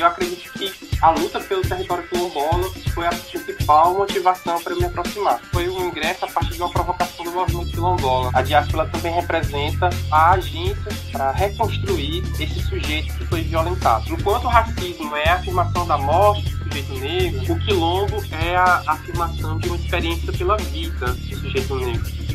eu acredito que a luta pelo território quilombola foi a principal motivação para me aproximar. Foi um ingresso a partir de uma provocação do movimento quilombola. A diáspora também representa a agência para reconstruir esse sujeito que foi violentado. Enquanto o racismo é a afirmação da morte do sujeito negro, o quilombo é a afirmação de uma experiência pela vida do sujeito negro.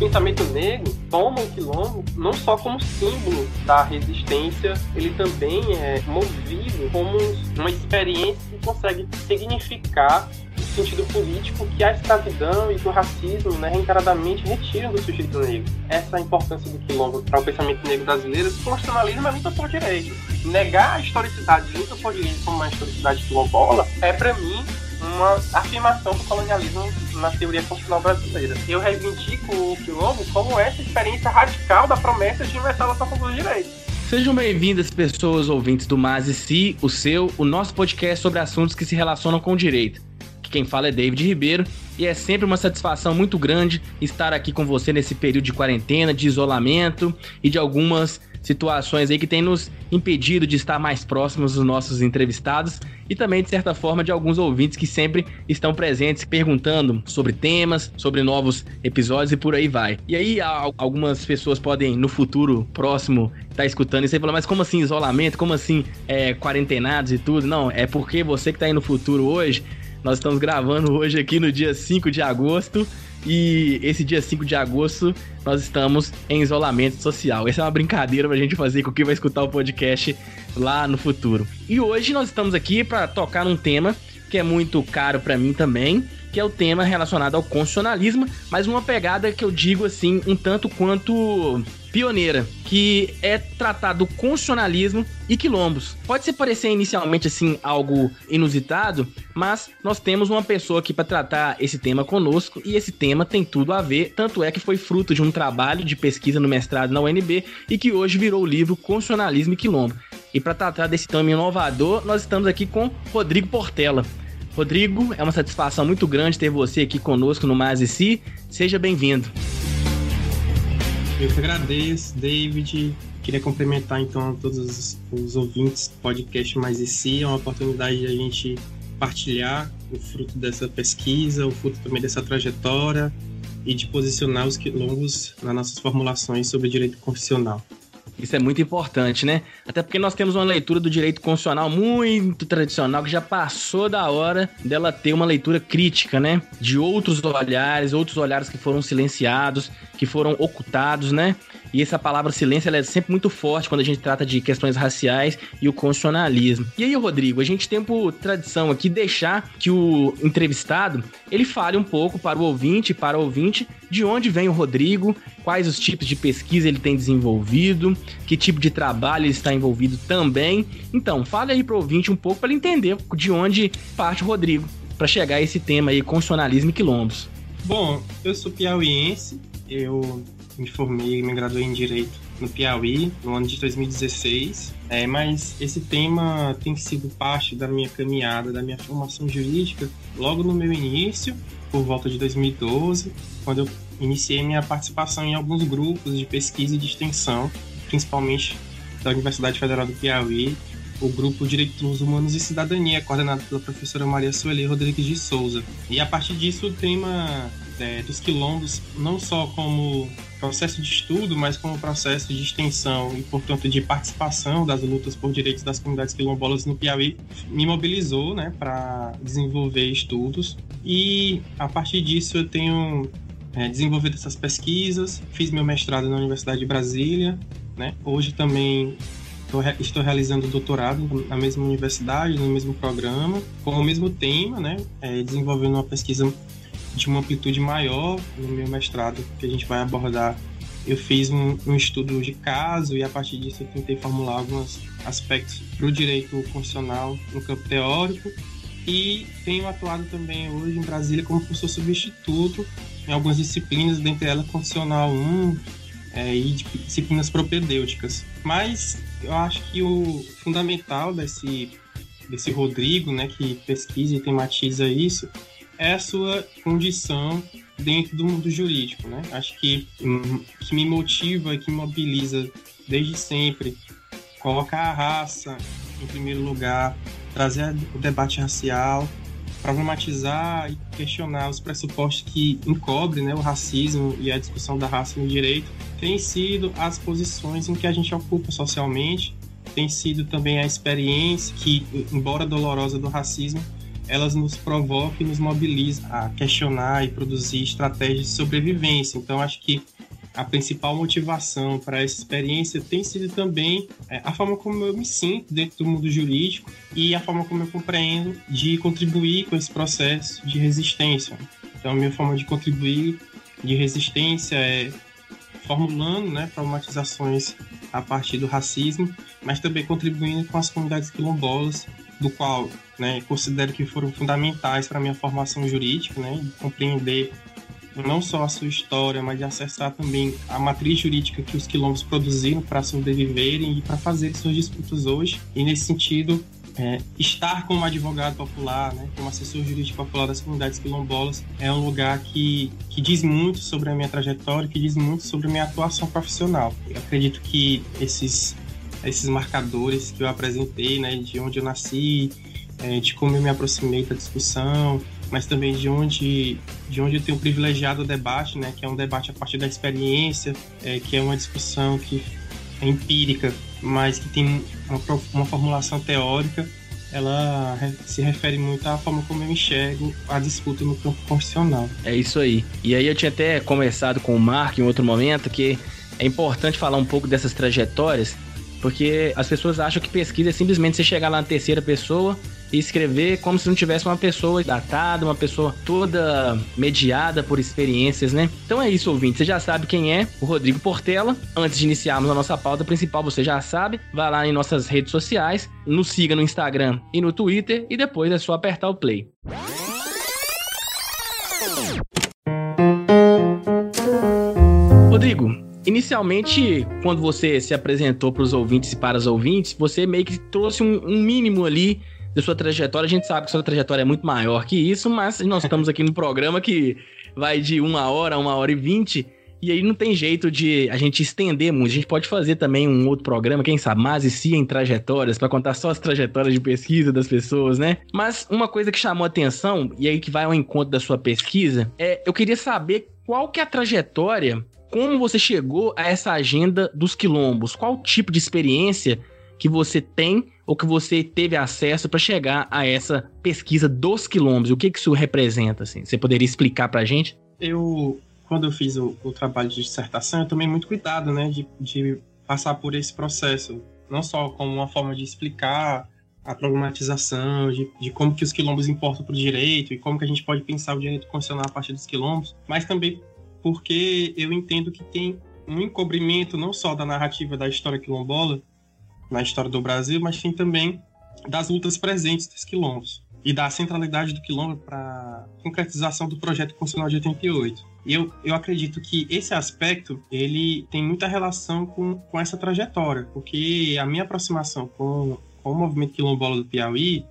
Pensamento negro toma o quilombo não só como símbolo da resistência, ele também é movido como uma experiência que consegue significar o sentido político que a escravidão e o racismo né, reencaradamente retiram do sujeito negro. Essa é a importância do quilombo para o pensamento negro brasileiro. Constitucionalismo é luta por direito. Negar a historicidade de luta por direito como uma historicidade quilombola é, para mim, uma afirmação do colonialismo na teoria constitucional brasileira. Eu reivindico o quilombo como essa experiência radical da promessa de universalização dos direitos. Sejam bem-vindas, pessoas ouvintes do Mas e Si, o seu, o nosso podcast sobre assuntos que se relacionam com o direito. Quem fala é David Ribeiro e é sempre uma satisfação muito grande estar aqui com você nesse período de quarentena, de isolamento e de algumas situações aí que tem nos impedido de estar mais próximos dos nossos entrevistados e também, de certa forma, de alguns ouvintes que sempre estão presentes perguntando sobre temas, sobre novos episódios e por aí vai. E aí, algumas pessoas podem, no futuro próximo, estar tá escutando isso e falar, mas como assim isolamento? Como assim é, quarentenados e tudo? Não, é porque você que está aí no futuro hoje, nós estamos gravando hoje aqui no dia 5 de agosto e esse dia 5 de agosto nós estamos em isolamento social. Essa é uma brincadeira pra gente fazer com quem vai escutar o podcast lá no futuro. E hoje nós estamos aqui para tocar num tema que é muito caro para mim também, que é o tema relacionado ao constitucionalismo, mas uma pegada que eu digo assim, um tanto quanto pioneira, que é tratar do constitucionalismo e quilombos. Pode ser parecer inicialmente assim algo inusitado, mas nós temos uma pessoa aqui para tratar esse tema conosco e esse tema tem tudo a ver, tanto é que foi fruto de um trabalho de pesquisa no mestrado na UNB e que hoje virou o livro Constitucionalismo e Quilombo. E para tratar desse tema inovador, nós estamos aqui com Rodrigo Portela. Rodrigo, é uma satisfação muito grande ter você aqui conosco no Mais e Si. Seja bem-vindo. Eu que agradeço, David. Queria cumprimentar então todos os, os ouvintes do podcast Mais e Si. É uma oportunidade de a gente partilhar o fruto dessa pesquisa, o fruto também dessa trajetória e de posicionar os quilombos nas nossas formulações sobre direito constitucional. Isso é muito importante, né? Até porque nós temos uma leitura do direito constitucional muito tradicional que já passou da hora dela ter uma leitura crítica, né? De outros olhares, outros olhares que foram silenciados, que foram ocultados, né? E essa palavra silêncio ela é sempre muito forte quando a gente trata de questões raciais e o constitucionalismo. E aí, Rodrigo, a gente tem por tradição aqui deixar que o entrevistado ele fale um pouco para o ouvinte, para o ouvinte, de onde vem o Rodrigo, quais os tipos de pesquisa ele tem desenvolvido, que tipo de trabalho ele está envolvido também. Então, fale aí para o ouvinte um pouco para ele entender de onde parte o Rodrigo para chegar a esse tema aí, constitucionalismo e quilombos. Bom, eu sou piauiense, eu me formei, me graduei em Direito no Piauí, no ano de 2016. É, mas esse tema tem sido parte da minha caminhada, da minha formação jurídica, logo no meu início, por volta de 2012, quando eu iniciei minha participação em alguns grupos de pesquisa e de extensão, principalmente da Universidade Federal do Piauí, o grupo Direitos Humanos e Cidadania, coordenado pela professora Maria Sueli Rodrigues de Souza. E a partir disso, o tema é, dos quilombos, não só como processo de estudo, mas como processo de extensão e, portanto, de participação das lutas por direitos das comunidades quilombolas no Piauí, me mobilizou né, para desenvolver estudos. E, a partir disso, eu tenho é, desenvolvido essas pesquisas, fiz meu mestrado na Universidade de Brasília, né? hoje também estou realizando doutorado na mesma universidade, no mesmo programa, com o mesmo tema, né? É, desenvolvendo uma pesquisa de uma amplitude maior no meu mestrado, que a gente vai abordar. Eu fiz um, um estudo de caso e a partir disso eu tentei formular alguns aspectos para o direito constitucional no campo teórico e tenho atuado também hoje em Brasília como professor substituto em algumas disciplinas, dentre elas Constitucional 1 é, e disciplinas propedêuticas. Mas eu acho que o fundamental desse, desse Rodrigo, né, que pesquisa e tematiza isso, é a sua condição dentro do mundo jurídico, né? Acho que que me motiva, que mobiliza desde sempre colocar a raça em primeiro lugar, trazer o debate racial, problematizar e questionar os pressupostos que encobrem né, o racismo e a discussão da raça no direito, tem sido as posições em que a gente ocupa socialmente, tem sido também a experiência que, embora dolorosa do racismo, elas nos provocam e nos mobilizam a questionar e produzir estratégias de sobrevivência. Então, acho que a principal motivação para essa experiência tem sido também é, a forma como eu me sinto dentro do mundo jurídico e a forma como eu compreendo de contribuir com esse processo de resistência. Então, a minha forma de contribuir de resistência é formulando né, problematizações a partir do racismo, mas também contribuindo com as comunidades quilombolas, do qual né, considero que foram fundamentais para a minha formação jurídica, né, de compreender não só a sua história, mas de acessar também a matriz jurídica que os quilombos produziram para sobreviverem e para fazer suas disputas hoje. E nesse sentido, é, estar como advogado popular, né, como assessor jurídico popular das comunidades quilombolas, é um lugar que, que diz muito sobre a minha trajetória, que diz muito sobre a minha atuação profissional. Eu acredito que esses, esses marcadores que eu apresentei, né, de onde eu nasci, é, de como eu me aproximei da discussão, mas também de onde, de onde eu tenho privilegiado o debate, né, que é um debate a partir da experiência, é, que é uma discussão que é empírica, mas que tem uma, uma formulação teórica, ela se refere muito à forma como eu enxergo a disputa no campo constitucional. É isso aí. E aí eu tinha até conversado com o Mark em outro momento que é importante falar um pouco dessas trajetórias, porque as pessoas acham que pesquisa é simplesmente você chegar lá na terceira pessoa e escrever como se não tivesse uma pessoa datada, uma pessoa toda mediada por experiências, né? Então é isso, ouvinte. Você já sabe quem é o Rodrigo Portela. Antes de iniciarmos a nossa pauta principal, você já sabe. Vá lá em nossas redes sociais, nos siga no Instagram e no Twitter e depois é só apertar o play. Rodrigo, Inicialmente, quando você se apresentou para os ouvintes e para as ouvintes, você meio que trouxe um, um mínimo ali da sua trajetória. A gente sabe que sua trajetória é muito maior que isso, mas nós estamos aqui no programa que vai de uma hora a uma hora e vinte. E aí não tem jeito de a gente estender muito. A gente pode fazer também um outro programa, quem sabe, mais e sim em trajetórias, para contar só as trajetórias de pesquisa das pessoas, né? Mas uma coisa que chamou atenção, e aí que vai ao encontro da sua pesquisa, é eu queria saber qual que é a trajetória, como você chegou a essa agenda dos quilombos, qual tipo de experiência que você tem ou que você teve acesso para chegar a essa pesquisa dos quilombos? O que, que isso representa? Assim? Você poderia explicar para a gente? Eu, quando eu fiz o, o, trabalho de dissertação, eu tomei muito cuidado né, de, de passar por esse processo, não só como uma forma de explicar a problematização de, de, como que os quilombos importam para o direito e como que a gente pode pensar o direito constitucional a partir dos quilombos, mas também porque eu entendo que tem um encobrimento não só da narrativa da história quilombola, na história do Brasil, mas tem também das lutas presentes dos quilombos e da centralidade do quilombo para concretização do projeto constitucional de 88. E eu, eu acredito que esse aspecto ele tem muita relação com, com essa trajetória, porque a minha aproximação com, com o movimento quilombola do Piauí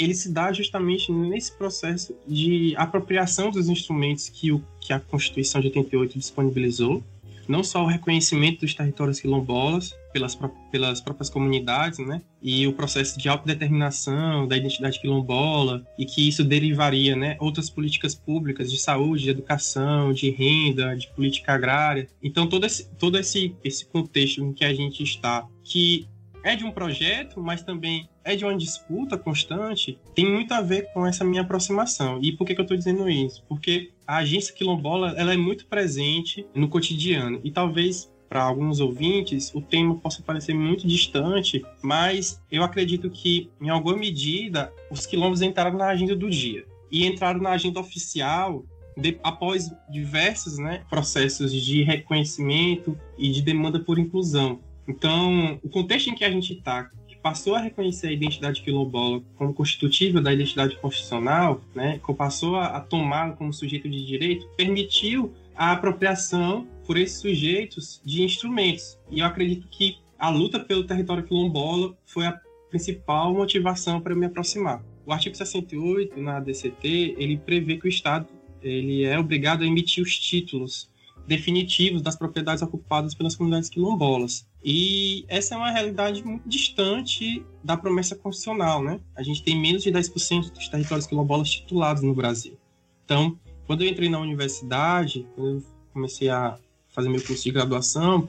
ele se dá justamente nesse processo de apropriação dos instrumentos que, o, que a Constituição de 88 disponibilizou não só o reconhecimento dos territórios quilombolas pelas, pelas próprias comunidades, né? E o processo de autodeterminação da identidade quilombola e que isso derivaria, né? Outras políticas públicas de saúde, de educação, de renda, de política agrária. Então todo esse, todo esse, esse contexto em que a gente está, que é de um projeto, mas também é de uma disputa constante, tem muito a ver com essa minha aproximação. E por que, que eu estou dizendo isso? Porque a agência quilombola ela é muito presente no cotidiano e talvez para alguns ouvintes o tema possa parecer muito distante, mas eu acredito que em alguma medida os quilombos entraram na agenda do dia e entraram na agenda oficial de, após diversos né, processos de reconhecimento e de demanda por inclusão. Então, o contexto em que a gente está, que passou a reconhecer a identidade quilombola como constitutiva da identidade constitucional, né, que passou a, a tomá como sujeito de direito, permitiu a apropriação por esses sujeitos de instrumentos. E eu acredito que a luta pelo território quilombola foi a principal motivação para me aproximar. O artigo 68 na DCT, ele prevê que o Estado ele é obrigado a emitir os títulos definitivos das propriedades ocupadas pelas comunidades quilombolas. E essa é uma realidade muito distante da promessa constitucional, né? A gente tem menos de 10% dos territórios quilombolas titulados no Brasil. Então, quando eu entrei na universidade, quando eu comecei a fazer meu curso de graduação,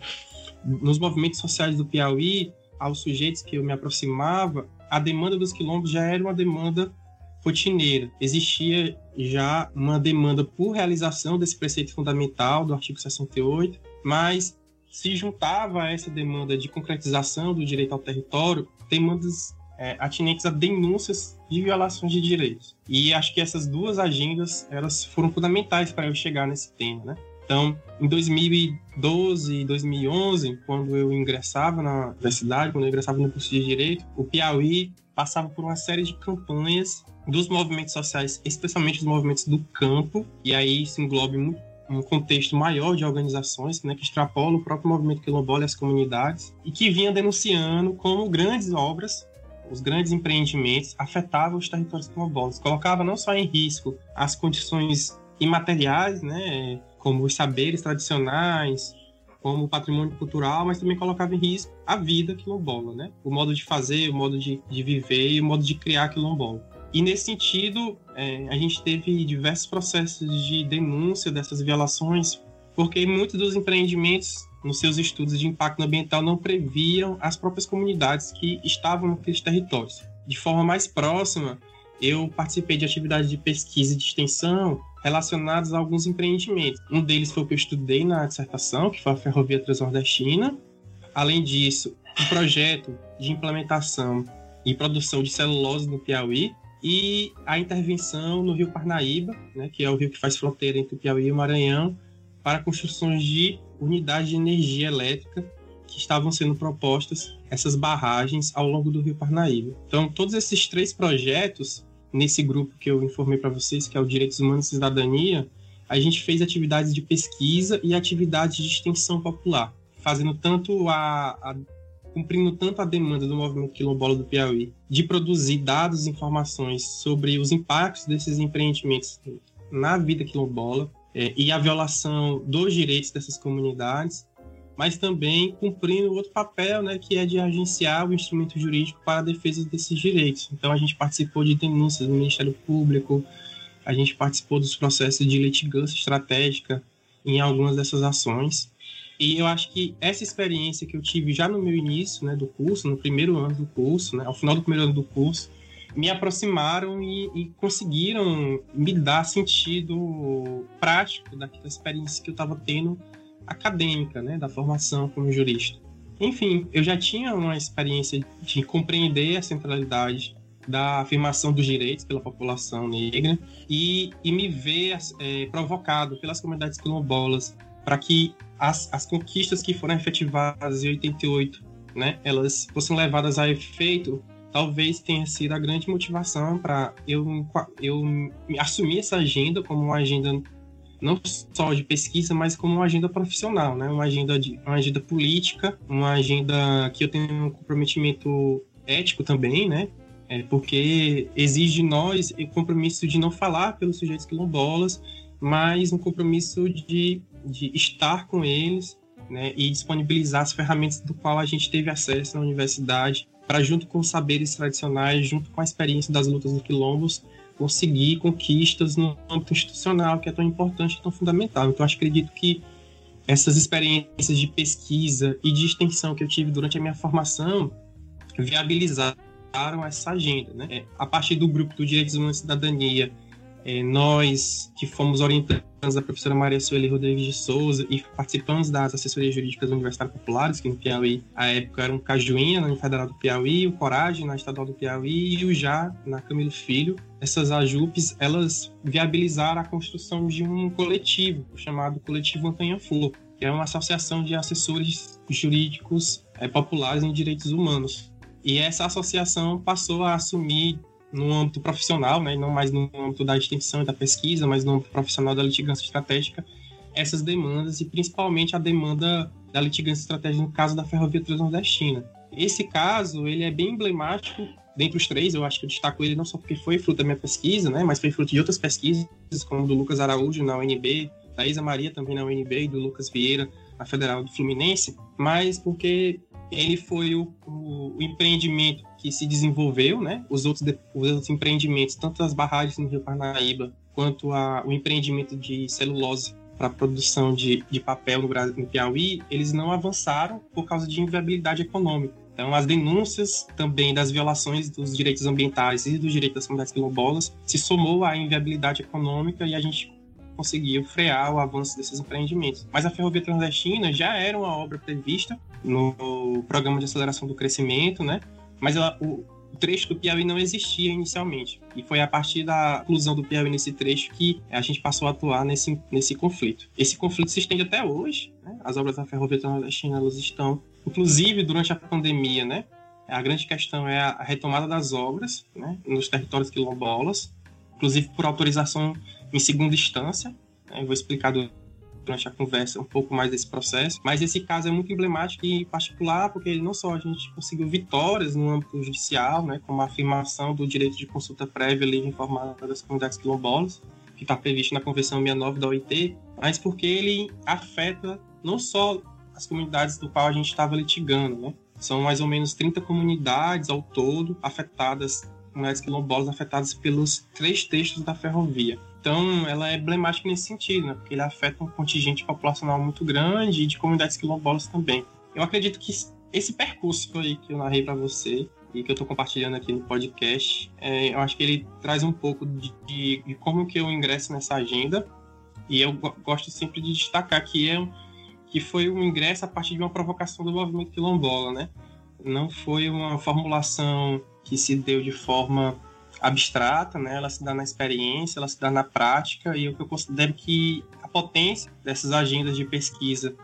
nos movimentos sociais do Piauí, aos sujeitos que eu me aproximava, a demanda dos quilombos já era uma demanda rotineira. Existia já uma demanda por realização desse preceito fundamental do artigo 68, mas se juntava a essa demanda de concretização do direito ao território demandas é, atinentes a denúncias de violações de direitos. E acho que essas duas agendas elas foram fundamentais para eu chegar nesse tema, né? Então, em 2012 e 2011, quando eu ingressava na universidade, quando eu ingressava no curso de Direito, o Piauí passava por uma série de campanhas dos movimentos sociais, especialmente dos movimentos do campo, e aí isso engloba um contexto maior de organizações né, que extrapola o próprio movimento quilombola e as comunidades, e que vinha denunciando como grandes obras, os grandes empreendimentos, afetavam os territórios quilombolas, colocava não só em risco as condições imateriais, né, como os saberes tradicionais, como patrimônio cultural, mas também colocava em risco a vida quilombola, né? O modo de fazer, o modo de, de viver e o modo de criar quilombola. E nesse sentido, é, a gente teve diversos processos de denúncia dessas violações, porque muitos dos empreendimentos, nos seus estudos de impacto ambiental, não previam as próprias comunidades que estavam naqueles territórios. De forma mais próxima, eu participei de atividades de pesquisa e de extensão relacionadas a alguns empreendimentos. Um deles foi o que eu estudei na dissertação, que foi a Ferrovia Transnordestina. Além disso, um projeto de implementação e produção de celulose no Piauí e a intervenção no Rio Parnaíba, né, que é o rio que faz fronteira entre o Piauí e o Maranhão, para construções de unidades de energia elétrica que estavam sendo propostas essas barragens ao longo do Rio Parnaíba. Então, todos esses três projetos nesse grupo que eu informei para vocês, que é o Direitos Humanos e Cidadania, a gente fez atividades de pesquisa e atividades de extensão popular, fazendo tanto a, a cumprindo tanto a demanda do movimento quilombola do Piauí de produzir dados e informações sobre os impactos desses empreendimentos na vida quilombola é, e a violação dos direitos dessas comunidades, mas também cumprindo outro papel, né, que é de agenciar o instrumento jurídico para a defesa desses direitos. Então a gente participou de denúncias do Ministério Público, a gente participou dos processos de litigância estratégica em algumas dessas ações. E eu acho que essa experiência que eu tive já no meu início, né, do curso, no primeiro ano do curso, né, ao final do primeiro ano do curso, me aproximaram e, e conseguiram me dar sentido prático daquela experiência que eu estava tendo acadêmica, né, da formação como jurista. Enfim, eu já tinha uma experiência de compreender a centralidade da afirmação dos direitos pela população negra e, e me ver é, provocado pelas comunidades quilombolas para que as, as conquistas que foram efetivadas em 88, né, elas fossem levadas a efeito, talvez tenha sido a grande motivação para eu, eu assumir essa agenda como uma agenda não só de pesquisa, mas como uma agenda profissional, né? Uma agenda de uma agenda política, uma agenda que eu tenho um comprometimento ético também, né? É porque exige de nós o compromisso de não falar pelos sujeitos quilombolas, mas um compromisso de, de estar com eles, né? E disponibilizar as ferramentas do qual a gente teve acesso na universidade para junto com os saberes tradicionais, junto com a experiência das lutas do quilombos, conseguir conquistas no âmbito institucional, que é tão importante e tão fundamental. Então, acredito que essas experiências de pesquisa e de extensão que eu tive durante a minha formação viabilizaram essa agenda. Né? É, a partir do grupo do Direitos Humanos e Cidadania, é, nós que fomos orientados da professora Maria Sueli Rodrigues de Souza e participamos das assessorias jurídicas universitárias populares, que no Piauí, à época, eram Cajuína, na Federal do Piauí, o Coragem, na Estadual do Piauí, e o Já, na Camilo Filho. Essas AJUPs, elas viabilizaram a construção de um coletivo, chamado Coletivo Montanha Flor, que é uma associação de assessores jurídicos é, populares em direitos humanos. E essa associação passou a assumir no âmbito profissional, né, não mais no âmbito da extensão e da pesquisa, mas no âmbito profissional da litigância estratégica, essas demandas e principalmente a demanda da litigância estratégica no caso da Ferrovia Transnordestina. Esse caso, ele é bem emblemático dentre os três, eu acho que eu destaco ele não só porque foi fruto da minha pesquisa, né, mas foi fruto de outras pesquisas, como do Lucas Araújo na UNB, da Isa Maria também na UNB e do Lucas Vieira na Federal do Fluminense, mas porque ele foi o, o, o empreendimento que se desenvolveu, né, os outros, os outros empreendimentos, tanto as barragens no Rio Parnaíba, quanto a, o empreendimento de celulose para produção de, de papel no, Brasil, no Piauí, eles não avançaram por causa de inviabilidade econômica. Então, as denúncias também das violações dos direitos ambientais e dos direitos das comunidades quilombolas se somou à inviabilidade econômica e a gente conseguiu frear o avanço desses empreendimentos. Mas a Ferrovia Transdestina já era uma obra prevista no Programa de Aceleração do Crescimento, né? Mas ela, o, trecho do Piauí não existia inicialmente. E foi a partir da inclusão do Piauí nesse trecho que a gente passou a atuar nesse, nesse conflito. Esse conflito se estende até hoje. Né? As obras da Ferrovia Transdestina elas estão, inclusive durante a pandemia, né? A grande questão é a retomada das obras né? nos territórios quilombolas, inclusive por autorização em segunda instância. Né? Eu vou explicar do, durante a conversa um pouco mais desse processo. Mas esse caso é muito emblemático e particular porque não só a gente conseguiu vitórias no âmbito judicial, né, como a afirmação do direito de consulta prévia livre informada das comunidades quilombolas, que está previsto na Convenção 69 da OIT, mas porque ele afeta não só as comunidades do qual a gente estava litigando, né? São mais ou menos 30 comunidades ao todo afetadas, comunidades quilombolas afetadas pelos três textos da ferrovia. Então, ela é emblemática nesse sentido, né? Porque ele afeta um contingente populacional muito grande e de comunidades quilombolas também. Eu acredito que esse percurso aí que eu narrei para você e que eu estou compartilhando aqui no podcast, é, eu acho que ele traz um pouco de, de, de, como que eu ingresso nessa agenda. E eu gosto sempre de destacar que é que foi um ingresso a partir de uma provocação do movimento quilombola, né? Não foi uma formulação que se deu de forma abstrata, né? Ela se dá na experiência, ela se dá na prática e o que eu considero que a potência dessas agendas de pesquisa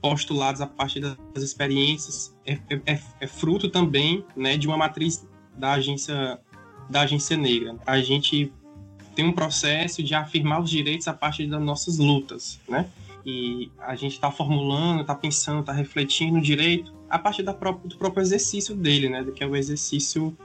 postuladas a partir das experiências é, é, é, é fruto também, né, de uma matriz da agência da agência negra. A gente tem um processo de afirmar os direitos a partir das nossas lutas, né? E a gente está formulando, está pensando, está refletindo o direito a partir própria, do próprio exercício dele, né? Que é o exercício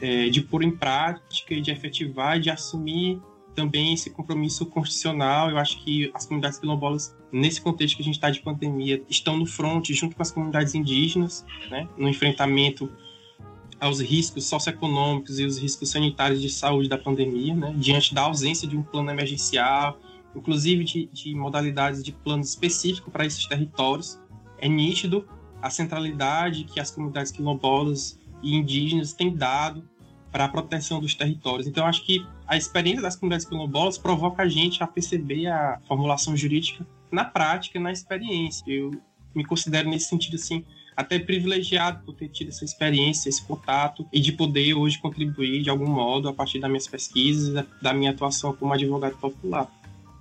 é, de pôr em prática e de efetivar de assumir também esse compromisso constitucional. Eu acho que as comunidades quilombolas, nesse contexto que a gente está de pandemia, estão no front junto com as comunidades indígenas, né, no enfrentamento aos riscos socioeconômicos e os riscos sanitários de saúde da pandemia, né, diante da ausência de um plano emergencial, inclusive de, de modalidades de plano específico para esses territórios. É nítido a centralidade que as comunidades quilombolas e indígenas têm dado para a proteção dos territórios. Então, acho que a experiência das comunidades quilombolas provoca a gente a perceber a formulação jurídica na prática, na experiência. Eu me considero nesse sentido assim até privilegiado por ter tido essa experiência, esse contato e de poder hoje contribuir de algum modo a partir das minhas pesquisas, da minha atuação como advogado popular.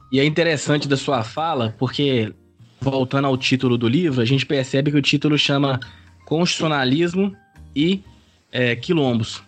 E é interessante da sua fala, porque voltando ao título do livro, a gente percebe que o título chama Constitucionalismo e é, quilombos.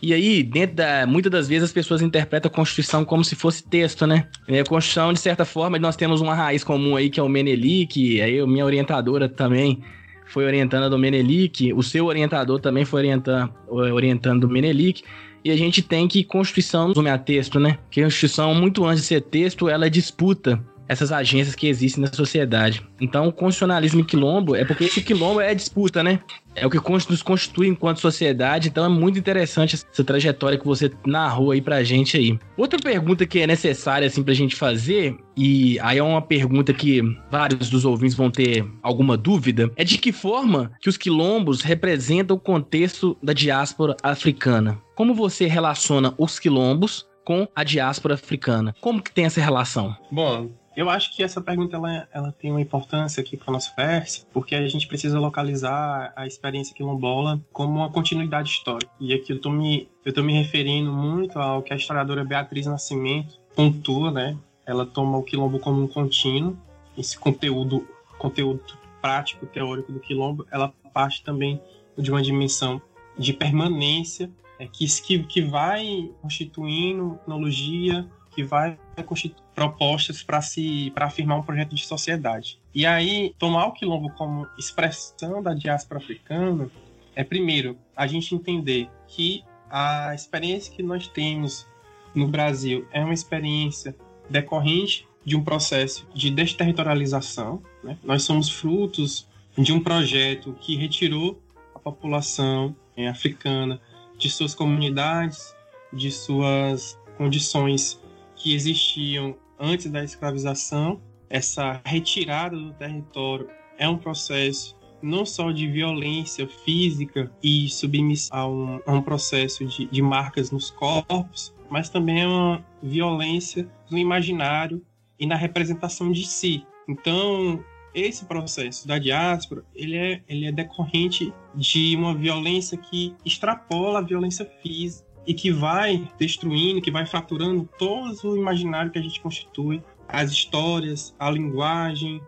E aí, dentro da, muitas das vezes as pessoas interpretam a Constituição como se fosse texto, né? E a Constituição, de certa forma, nós temos uma raiz comum aí que é o Menelik, aí minha orientadora também foi orientando a do Menelik, o seu orientador também foi orientando, orientando do Menelik. E a gente tem que Constituição não é texto, né? Que a Constituição, muito antes de ser texto, ela disputa essas agências que existem na sociedade. Então, o constitucionalismo em quilombo é porque esse quilombo é disputa, né? É o que nos constitui enquanto sociedade, então é muito interessante essa trajetória que você narrou aí pra gente aí. Outra pergunta que é necessária, assim, pra gente fazer, e aí é uma pergunta que vários dos ouvintes vão ter alguma dúvida, é de que forma que os quilombos representam o contexto da diáspora africana? Como você relaciona os quilombos com a diáspora africana? Como que tem essa relação? Bom, eu acho que essa pergunta ela, ela tem uma importância aqui para o nosso verso, porque a gente precisa localizar a experiência quilombola como uma continuidade histórica. E aqui eu estou me, eu tô me referindo muito ao que a historiadora Beatriz Nascimento pontua, né? Ela toma o quilombo como um contínuo, esse conteúdo, conteúdo prático, teórico do quilombo, ela parte também de uma dimensão de permanência é, que, que vai constituindo tecnologia, que vai constituir propostas para se para afirmar um projeto de sociedade. E aí, tomar o quilombo como expressão da diáspora africana é primeiro a gente entender que a experiência que nós temos no Brasil é uma experiência decorrente de um processo de desterritorialização. Né? Nós somos frutos de um projeto que retirou a população é, africana de suas comunidades, de suas condições que existiam antes da escravização. Essa retirada do território é um processo não só de violência física e submissão a um, a um processo de, de marcas nos corpos, mas também é uma violência no imaginário e na representação de si. Então, esse processo da diáspora, ele é, ele é decorrente de uma violência que extrapola a violência física e que vai destruindo, que vai fraturando todo o imaginário que a gente constitui, as histórias, a linguagem,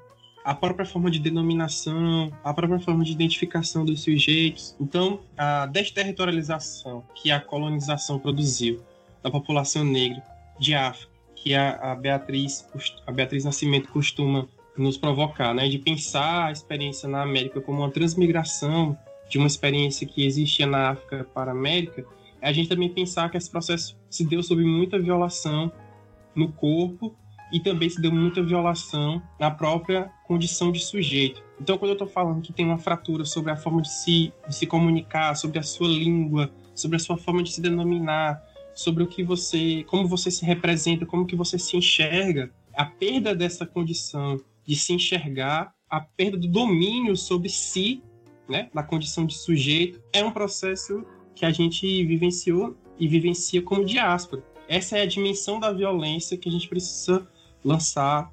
a própria forma de denominação, a própria forma de identificação dos sujeitos. Então, a desterritorialização que a colonização produziu da população negra de África, que a, a Beatriz a Beatriz Nascimento costuma nos provocar, né, de pensar a experiência na América como uma transmigração de uma experiência que existia na África para a América, a gente também pensar que esse processo se deu sob muita violação no corpo e também se deu muita violação na própria condição de sujeito. Então, quando eu estou falando que tem uma fratura sobre a forma de se, de se comunicar, sobre a sua língua, sobre a sua forma de se denominar, sobre o que você, como você se representa, como que você se enxerga, a perda dessa condição de se enxergar, a perda do domínio sobre si, né, na condição de sujeito, é um processo que a gente vivenciou e vivencia como diáspora. Essa é a dimensão da violência que a gente precisa lançar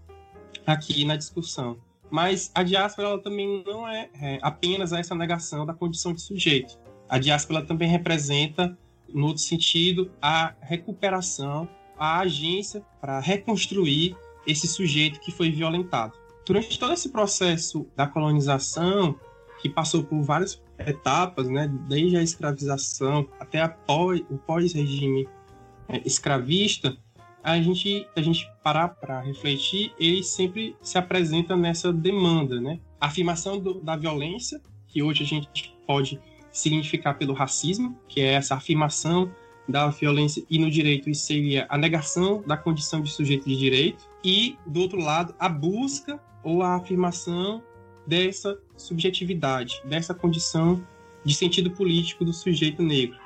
aqui na discussão. Mas a diáspora ela também não é, é apenas essa negação da condição de sujeito. A diáspora também representa, no outro sentido, a recuperação, a agência para reconstruir esse sujeito que foi violentado. Durante todo esse processo da colonização, que passou por várias etapas, né, desde a escravização até pós, o pós-regime é, escravista, a gente, a gente parar para refletir, ele sempre se apresenta nessa demanda, né? A afirmação do, da violência, que hoje a gente pode significar pelo racismo, que é essa afirmação da violência e no direito isso seria a negação da condição de sujeito de direito e do outro lado a busca ou a afirmação dessa subjetividade, dessa condição de sentido político do sujeito negro,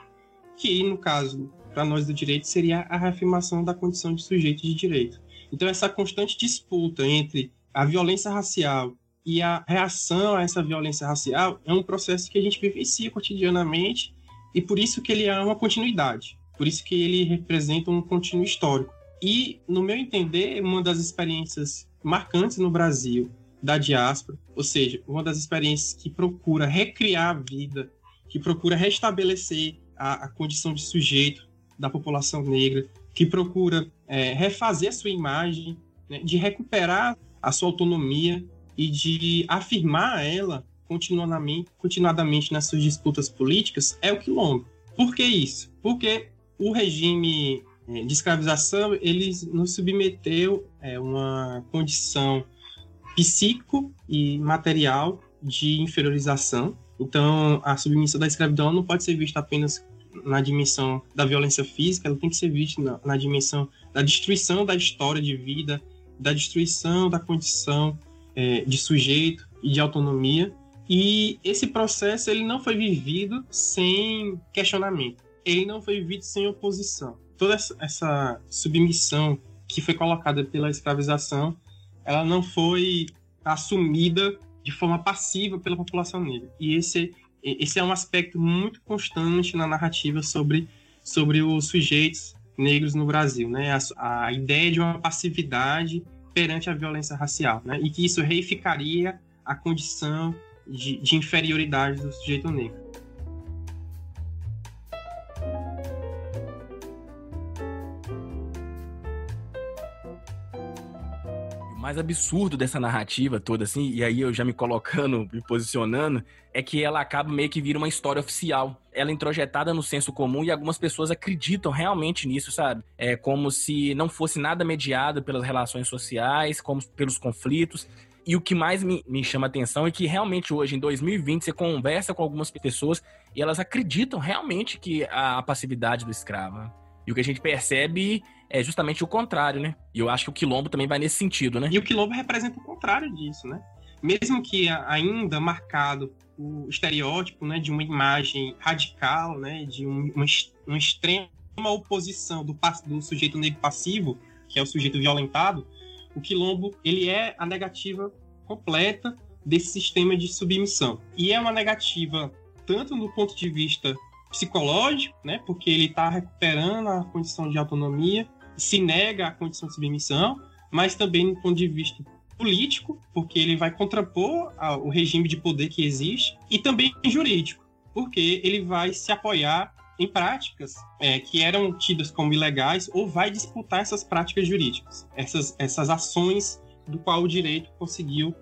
que no caso para nós do direito seria a reafirmação da condição de sujeito de direito. Então essa constante disputa entre a violência racial e a reação a essa violência racial é um processo que a gente vivencia cotidianamente e por isso que ele é uma continuidade, por isso que ele representa um contínuo histórico. E, no meu entender, uma das experiências marcantes no Brasil da diáspora, ou seja, uma das experiências que procura recriar a vida, que procura restabelecer a, a condição de sujeito da população negra, que procura é, refazer a sua imagem, né, de recuperar a sua autonomia e de afirmar ela continuadamente, continuadamente nas suas disputas políticas, é o quilombo. Por que isso? Porque o regime é, de escravização ele nos submeteu a é, uma condição psíquico e material de inferiorização. Então, a submissão da escravidão não pode ser vista apenas na dimensão da violência física, ela tem que ser vista na, na dimensão da destruição da história de vida, da destruição da condição é, de sujeito e de autonomia. E esse processo ele não foi vivido sem questionamento, ele não foi vivido sem oposição. Toda essa submissão que foi colocada pela escravização, ela não foi assumida de forma passiva pela população negra. E esse esse é um aspecto muito constante na narrativa sobre, sobre os sujeitos negros no Brasil, né? A, a ideia de uma passividade perante a violência racial, né? E que isso reificaria a condição de, de inferioridade do sujeito negro. Mais absurdo dessa narrativa toda, assim, e aí eu já me colocando, me posicionando, é que ela acaba meio que vira uma história oficial. Ela é introjetada no senso comum e algumas pessoas acreditam realmente nisso, sabe? É como se não fosse nada mediado pelas relações sociais, como pelos conflitos. E o que mais me, me chama atenção é que realmente hoje, em 2020, você conversa com algumas pessoas e elas acreditam realmente que a, a passividade do escravo. Né? E o que a gente percebe é justamente o contrário, né? E eu acho que o quilombo também vai nesse sentido, né? E o quilombo representa o contrário disso, né? Mesmo que ainda marcado o estereótipo, né, de uma imagem radical, né, de um, uma, uma extrema oposição do, do sujeito negro passivo, que é o sujeito violentado, o quilombo ele é a negativa completa desse sistema de submissão. E é uma negativa tanto do ponto de vista psicológico, né, porque ele está recuperando a condição de autonomia, se nega a condição de submissão, mas também do ponto de vista político, porque ele vai contrapor o regime de poder que existe, e também jurídico, porque ele vai se apoiar em práticas é, que eram tidas como ilegais ou vai disputar essas práticas jurídicas, essas, essas ações do qual o direito conseguiu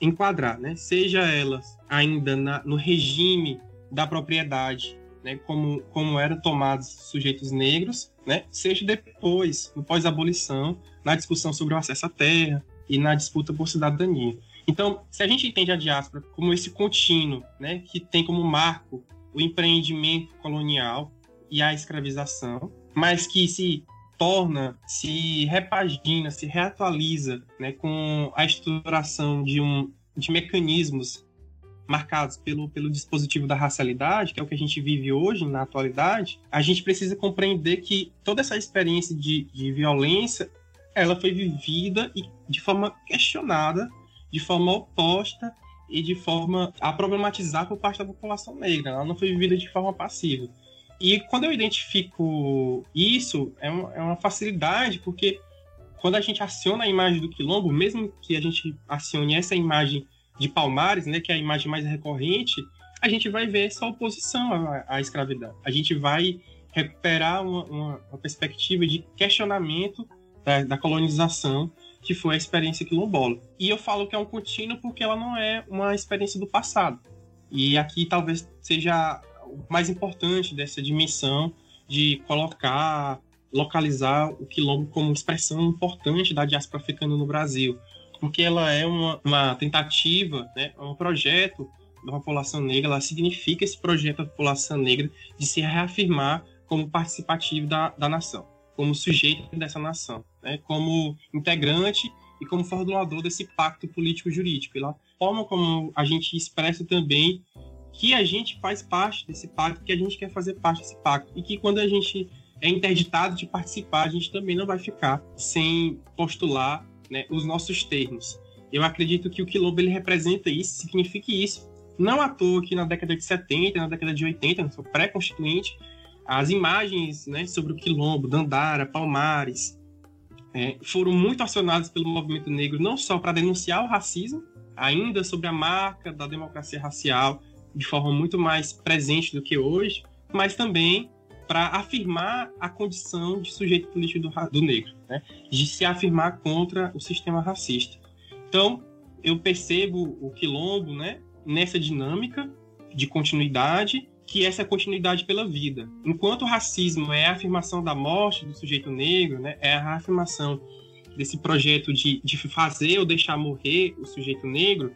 enquadrar, né? seja elas ainda na, no regime da propriedade, né? como, como eram tomados sujeitos negros, né? seja depois, no pós-abolição, na discussão sobre o acesso à terra e na disputa por cidadania. Então, se a gente entende a diáspora como esse contínuo, né, que tem como marco o empreendimento colonial e a escravização, mas que se torna, se repagina, se reatualiza né, com a estruturação de, um, de mecanismos marcados pelo, pelo dispositivo da racialidade, que é o que a gente vive hoje na atualidade, a gente precisa compreender que toda essa experiência de, de violência ela foi vivida e de forma questionada, de forma oposta e de forma a problematizar por parte da população negra. Ela não foi vivida de forma passiva. E quando eu identifico isso, é uma, é uma facilidade, porque quando a gente aciona a imagem do quilombo, mesmo que a gente acione essa imagem de Palmares, né, que é a imagem mais recorrente, a gente vai ver essa oposição à, à escravidão. A gente vai recuperar uma, uma, uma perspectiva de questionamento da, da colonização que foi a experiência quilombola. E eu falo que é um contínuo porque ela não é uma experiência do passado. E aqui talvez seja o mais importante dessa dimensão de colocar, localizar o quilombo como expressão importante da diáspora africana no Brasil, porque ela é uma, uma tentativa, né, é um projeto da população negra, ela significa esse projeto da população negra de se reafirmar como participativo da, da nação como sujeito dessa nação, né, como integrante e como formulador desse pacto político-jurídico. Pela forma como a gente expressa também que a gente faz parte desse pacto, que a gente quer fazer parte desse pacto, e que quando a gente é interditado de participar, a gente também não vai ficar sem postular né, os nossos termos. Eu acredito que o quilombo ele representa isso, significa isso. Não à toa que na década de 70, na década de 80, no pré-constituinte, as imagens né, sobre o quilombo, Dandara, Palmares, é, foram muito acionadas pelo movimento negro, não só para denunciar o racismo, ainda sobre a marca da democracia racial, de forma muito mais presente do que hoje, mas também para afirmar a condição de sujeito político do, do negro, né? de se afirmar contra o sistema racista. Então, eu percebo o quilombo né, nessa dinâmica de continuidade que essa continuidade pela vida. Enquanto o racismo é a afirmação da morte do sujeito negro, né, é a afirmação desse projeto de, de fazer ou deixar morrer o sujeito negro,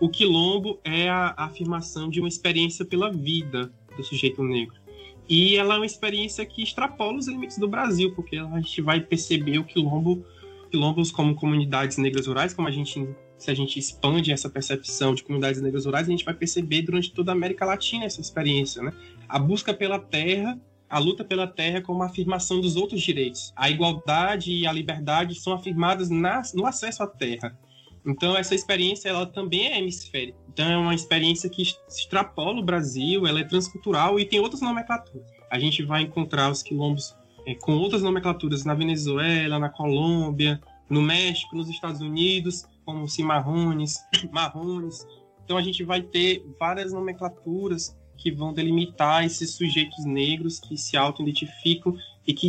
o quilombo é a afirmação de uma experiência pela vida do sujeito negro. E ela é uma experiência que extrapola os limites do Brasil, porque a gente vai perceber o quilombo, quilombos como comunidades negras rurais, como a gente se a gente expande essa percepção de comunidades negras rurais, a gente vai perceber durante toda a América Latina essa experiência, né? A busca pela terra, a luta pela terra como a afirmação dos outros direitos. A igualdade e a liberdade são afirmadas no acesso à terra. Então essa experiência ela também é hemisférica. Então é uma experiência que extrapola o Brasil, ela é transcultural e tem outras nomenclaturas. A gente vai encontrar os quilombos é, com outras nomenclaturas na Venezuela, na Colômbia, no México, nos Estados Unidos, como cimarrones, marrones. Então a gente vai ter várias nomenclaturas que vão delimitar esses sujeitos negros que se auto-identificam e que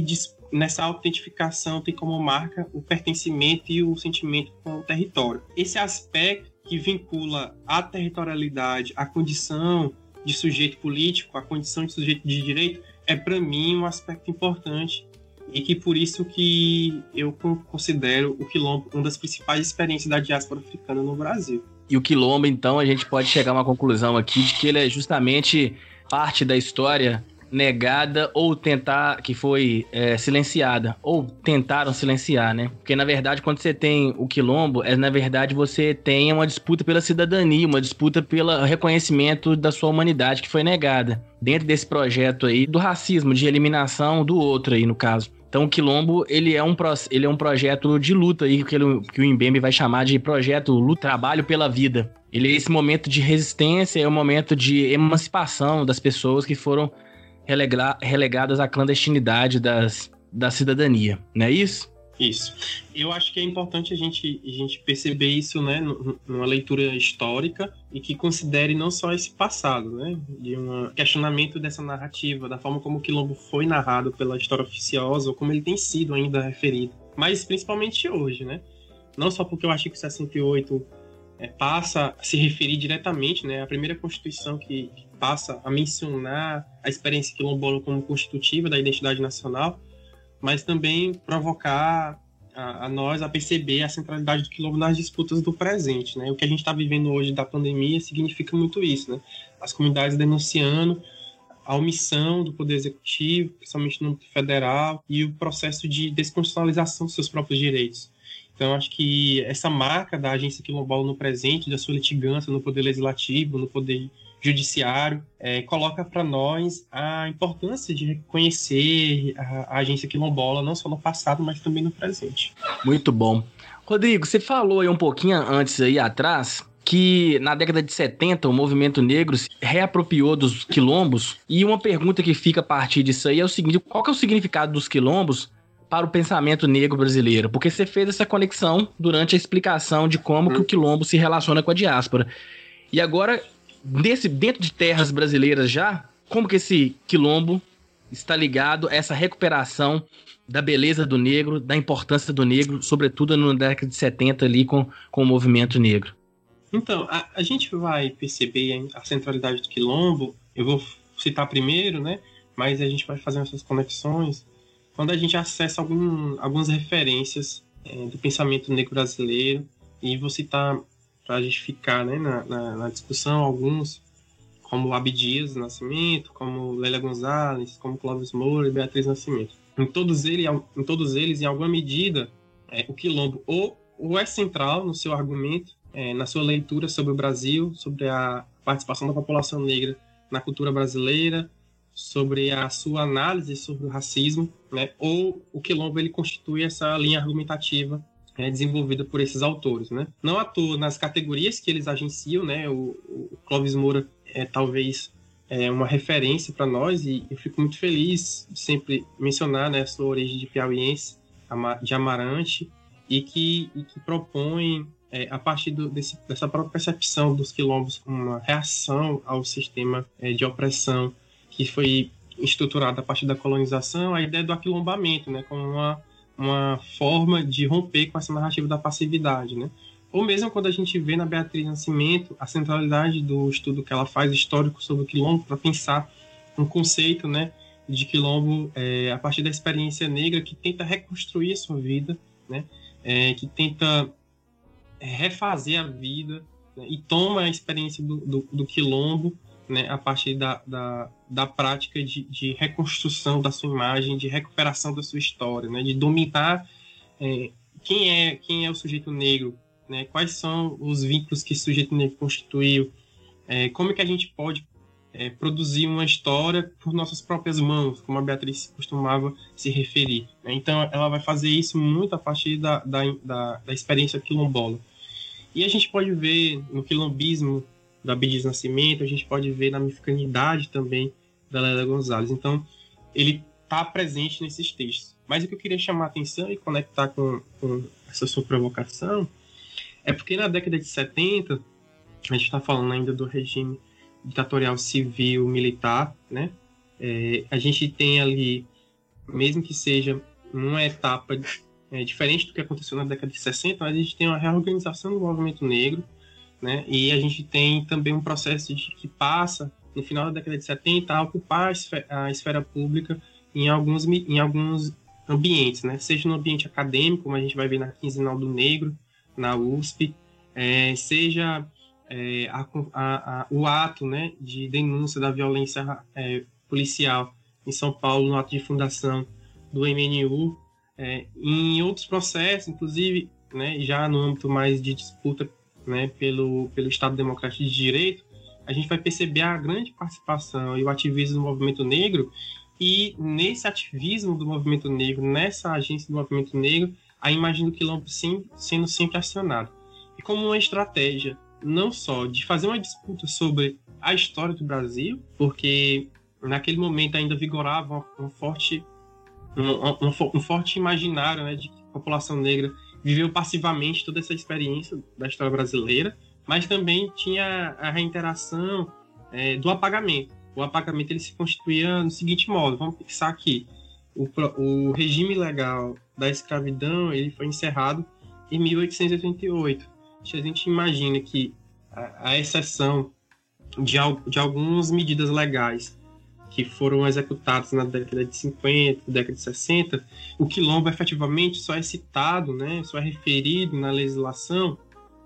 nessa auto-identificação tem como marca o pertencimento e o sentimento com o território. Esse aspecto que vincula a territorialidade, a condição de sujeito político, a condição de sujeito de direito, é para mim um aspecto importante e que por isso que eu considero o quilombo uma das principais experiências da diáspora africana no Brasil. E o quilombo, então, a gente pode chegar a uma conclusão aqui de que ele é justamente parte da história negada ou tentar que foi é, silenciada ou tentaram silenciar, né? Porque na verdade quando você tem o quilombo é na verdade você tem uma disputa pela cidadania, uma disputa pelo reconhecimento da sua humanidade que foi negada dentro desse projeto aí do racismo, de eliminação do outro aí no caso. Então o Quilombo, ele é um, ele é um projeto de luta aí, que, ele, que o Imbembe vai chamar de projeto luta, Trabalho pela Vida. Ele é esse momento de resistência, é um momento de emancipação das pessoas que foram relegadas à clandestinidade das, da cidadania, não é isso? Isso. Eu acho que é importante a gente, a gente perceber isso, né, numa leitura histórica e que considere não só esse passado, né, de um questionamento dessa narrativa, da forma como o quilombo foi narrado pela história oficiosa ou como ele tem sido ainda referido, mas principalmente hoje, né. Não só porque o 68 é, passa a se referir diretamente, né, à primeira constituição que, que passa a mencionar a experiência quilombola como constitutiva da identidade nacional, mas também provocar a, a, nós a perceber a centralidade do quilombo nas disputas do presente, né? O que a gente está vivendo hoje da pandemia significa muito isso, né? As comunidades denunciando a omissão do poder executivo, principalmente no federal, e o processo de desconstitucionalização dos seus próprios direitos. Então, acho que essa marca da agência quilombola no presente, da sua litigância no poder legislativo, no poder judiciário, é, coloca para nós a importância de reconhecer a, a agência quilombola, não só no passado, mas também no presente. Muito bom. Rodrigo, você falou aí um pouquinho antes aí atrás que na década de 70 o movimento negro se reapropriou dos quilombos e uma pergunta que fica a partir disso aí é o seguinte, qual é o significado dos quilombos para o pensamento negro brasileiro? Porque você fez essa conexão durante a explicação de como que o quilombo se relaciona com a diáspora. E agora desse, dentro de terras brasileiras já, como que esse quilombo está ligado a essa recuperação da beleza do negro, da importância do negro, sobretudo na década de 70 ali com, com o movimento negro? Então, a, a gente vai perceber a centralidade do quilombo, eu vou citar primeiro, né? Mas a gente vai fazer essas conexões quando a gente acessa algum, algumas referências é, do pensamento negro brasileiro e vou citar para a né, na, na, na, discussão alguns, como Abdias Nascimento, como Lélia Gonzalez, como Clóvis Moura e Beatriz Nascimento. Em todos, ele, em todos eles, em alguma medida, é, o quilombo ou, ou é central no seu argumento, é, na sua leitura sobre o Brasil, sobre a participação da população negra na cultura brasileira, sobre a sua análise sobre o racismo, né? ou o quilombo ele constitui essa linha argumentativa é, desenvolvida por esses autores, né? Não à toa, nas categorias que eles agenciam, né? O, o Clóvis Moura é talvez é uma referência para nós e eu fico muito feliz de sempre mencionar né, a sua origem de piauiense, de Amarante, e que, e que propõe, é, a partir do, desse, dessa própria percepção dos quilombos uma reação ao sistema é, de opressão que foi estruturado a partir da colonização, a ideia do aquilombamento, né, como uma uma forma de romper com essa narrativa da passividade, né? Ou mesmo quando a gente vê na Beatriz Nascimento a centralidade do estudo que ela faz histórico sobre o quilombo para pensar um conceito, né, de quilombo é, a partir da experiência negra que tenta reconstruir a sua vida, né, é, que tenta refazer a vida né, e toma a experiência do, do, do quilombo né, a partir da, da, da prática de, de, reconstrução da sua imagem, de recuperação da sua história, né, de dominar é, quem, é, quem é o sujeito negro, né, quais são os vínculos que esse sujeito negro constituiu, é, como é que a gente pode é, produzir uma história por nossas próprias mãos, como a Beatriz costumava se referir. Né? Então, ela vai fazer isso muito a partir da, da, da, da experiência quilombola. E a gente pode ver no quilombismo do Abdias Nascimento, a gente pode ver na mexicanidade também da Lélia Gonzalez. Então, ele está presente nesses textos. Mas o que eu queria chamar a atenção e conectar com, com essa sua provocação é porque na década de 70, a gente está falando ainda do regime ditatorial civil militar, né? É, a gente tem ali, mesmo que seja uma etapa é, diferente do que aconteceu na década de 60, mas a gente tem uma reorganização do movimento negro, né? E a gente tem também um processo de, que passa, no final da década de 70, a ocupar a esfera, a esfera pública em alguns, em alguns ambientes, né? Seja no ambiente acadêmico, como a gente vai ver na Quinzenal do Negro, na USP, é, seja é, a, a, o ato né, de denúncia da violência é, policial em São Paulo, no ato de fundação do MNU, é, em outros processos, inclusive né, já no âmbito mais de disputa né, pelo, pelo Estado Democrático de Direito, a gente vai perceber a grande participação e o ativismo do movimento negro e nesse ativismo do movimento negro, nessa agência do movimento negro, a imagem do quilombo sendo sempre acionada. E como uma estratégia não só de fazer uma disputa sobre a história do Brasil, porque naquele momento ainda vigorava um, forte um, um, um, forte imaginário né, de que a população negra viveu passivamente toda essa experiência da história brasileira, mas também tinha a reinteração é, do apagamento. O apagamento ele se constituía no seguinte modo: vamos fixar aqui. O, o regime legal da escravidão ele foi encerrado em 1888. Se a gente imagina que a, a exceção de, de algumas medidas legais que foram executadas na década de 50, década de 60, o quilombo efetivamente só é citado, né, só é referido na legislação,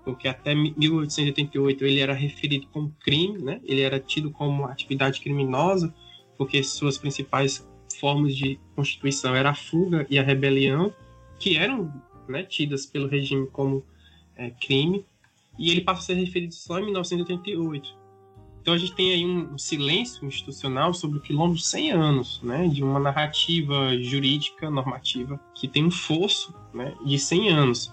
porque até 1888 ele era referido como crime, né, ele era tido como atividade criminosa, porque suas principais formas de constituição era a fuga e a rebelião, que eram né, tidas pelo regime como é, crime, e ele passa a ser referido só em 1988. Então a gente tem aí um silêncio institucional sobre o quilombo de 100 anos, né, de uma narrativa jurídica, normativa, que tem um fosso né, de 100 anos.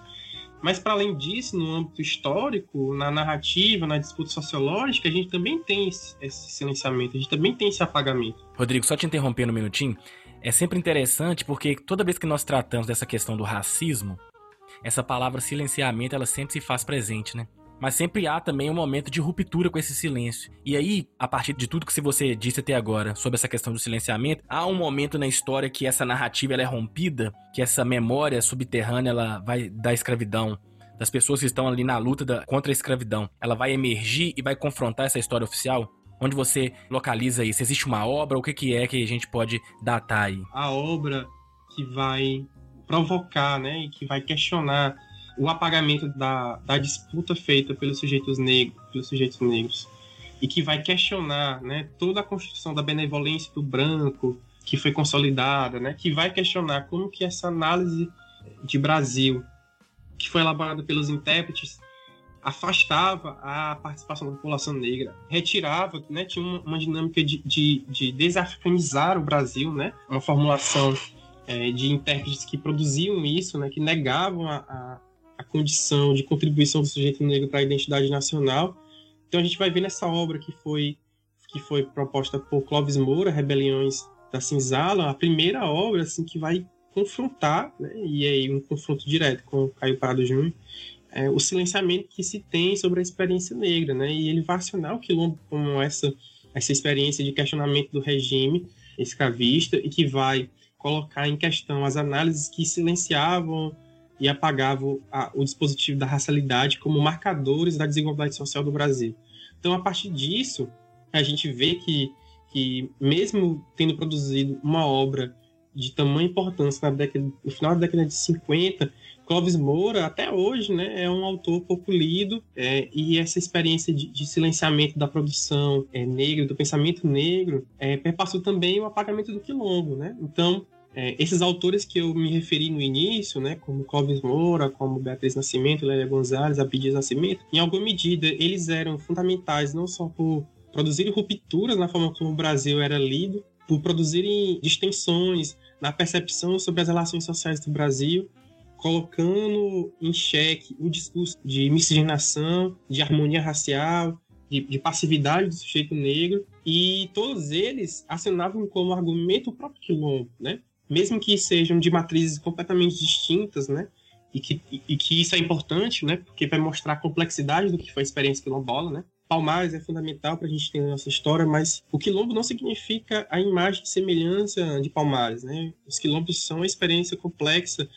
Mas, para além disso, no âmbito histórico, na narrativa, na disputa sociológica, a gente também tem esse silenciamento, a gente também tem esse apagamento. Rodrigo, só te interrompendo um minutinho, é sempre interessante porque toda vez que nós tratamos dessa questão do racismo, essa palavra silenciamento ela sempre se faz presente, né? Mas sempre há também um momento de ruptura com esse silêncio. E aí, a partir de tudo que você disse até agora sobre essa questão do silenciamento, há um momento na história que essa narrativa ela é rompida, que essa memória subterrânea ela vai da escravidão, das pessoas que estão ali na luta da, contra a escravidão, ela vai emergir e vai confrontar essa história oficial? Onde você localiza isso? Existe uma obra? O que, que é que a gente pode datar aí? A obra que vai provocar, né, e que vai questionar o apagamento da, da disputa feita pelos sujeitos negros, pelos sujeitos negros, e que vai questionar, né, toda a construção da benevolência do branco que foi consolidada, né, que vai questionar como que essa análise de Brasil que foi elaborada pelos intérpretes afastava a participação da população negra, retirava, né, tinha uma, uma dinâmica de, de, de, desafricanizar o Brasil, né, uma formulação é, de intérpretes que produziam isso, né, que negavam a, a, a condição de contribuição do sujeito negro para a identidade nacional. Então a gente vai ver nessa obra que foi que foi proposta por Clóvis Moura, Rebeliões da Cinzala, a primeira obra assim que vai confrontar, né, e aí um confronto direto com Caio Prado Júnior, é, o silenciamento que se tem sobre a experiência negra, né, e ele vai acionar o quilombo como essa essa experiência de questionamento do regime escravista e que vai colocar em questão as análises que silenciavam e apagavam a, o dispositivo da racialidade como marcadores da desigualdade social do Brasil. Então, a partir disso, a gente vê que, que mesmo tendo produzido uma obra de tamanha importância na década, no final da década de 50, Clóvis Moura, até hoje, né, é um autor pouco lido, é, e essa experiência de, de silenciamento da produção é, negra, do pensamento negro, é, perpassou também o apagamento do quilombo. Né? Então, é, esses autores que eu me referi no início, né, como Clóvis Moura, como Beatriz Nascimento, Lélia Gonzalez, Abidias Nascimento, em alguma medida eles eram fundamentais não só por produzirem rupturas na forma como o Brasil era lido, por produzirem distensões na percepção sobre as relações sociais do Brasil, colocando em xeque o discurso de miscigenação, de harmonia racial, de, de, passividade do sujeito negro, e todos eles acionavam como argumento o próprio quilombo, né? Mesmo que sejam de matrizes completamente distintas, né? E que, e que isso é importante, né? Porque vai mostrar a complexidade do que foi a experiência quilombola, né? Palmares é fundamental para a gente ter a nossa história, mas o quilombo não significa a imagem de semelhança de Palmares, né? Os quilombos são uma experiência complexa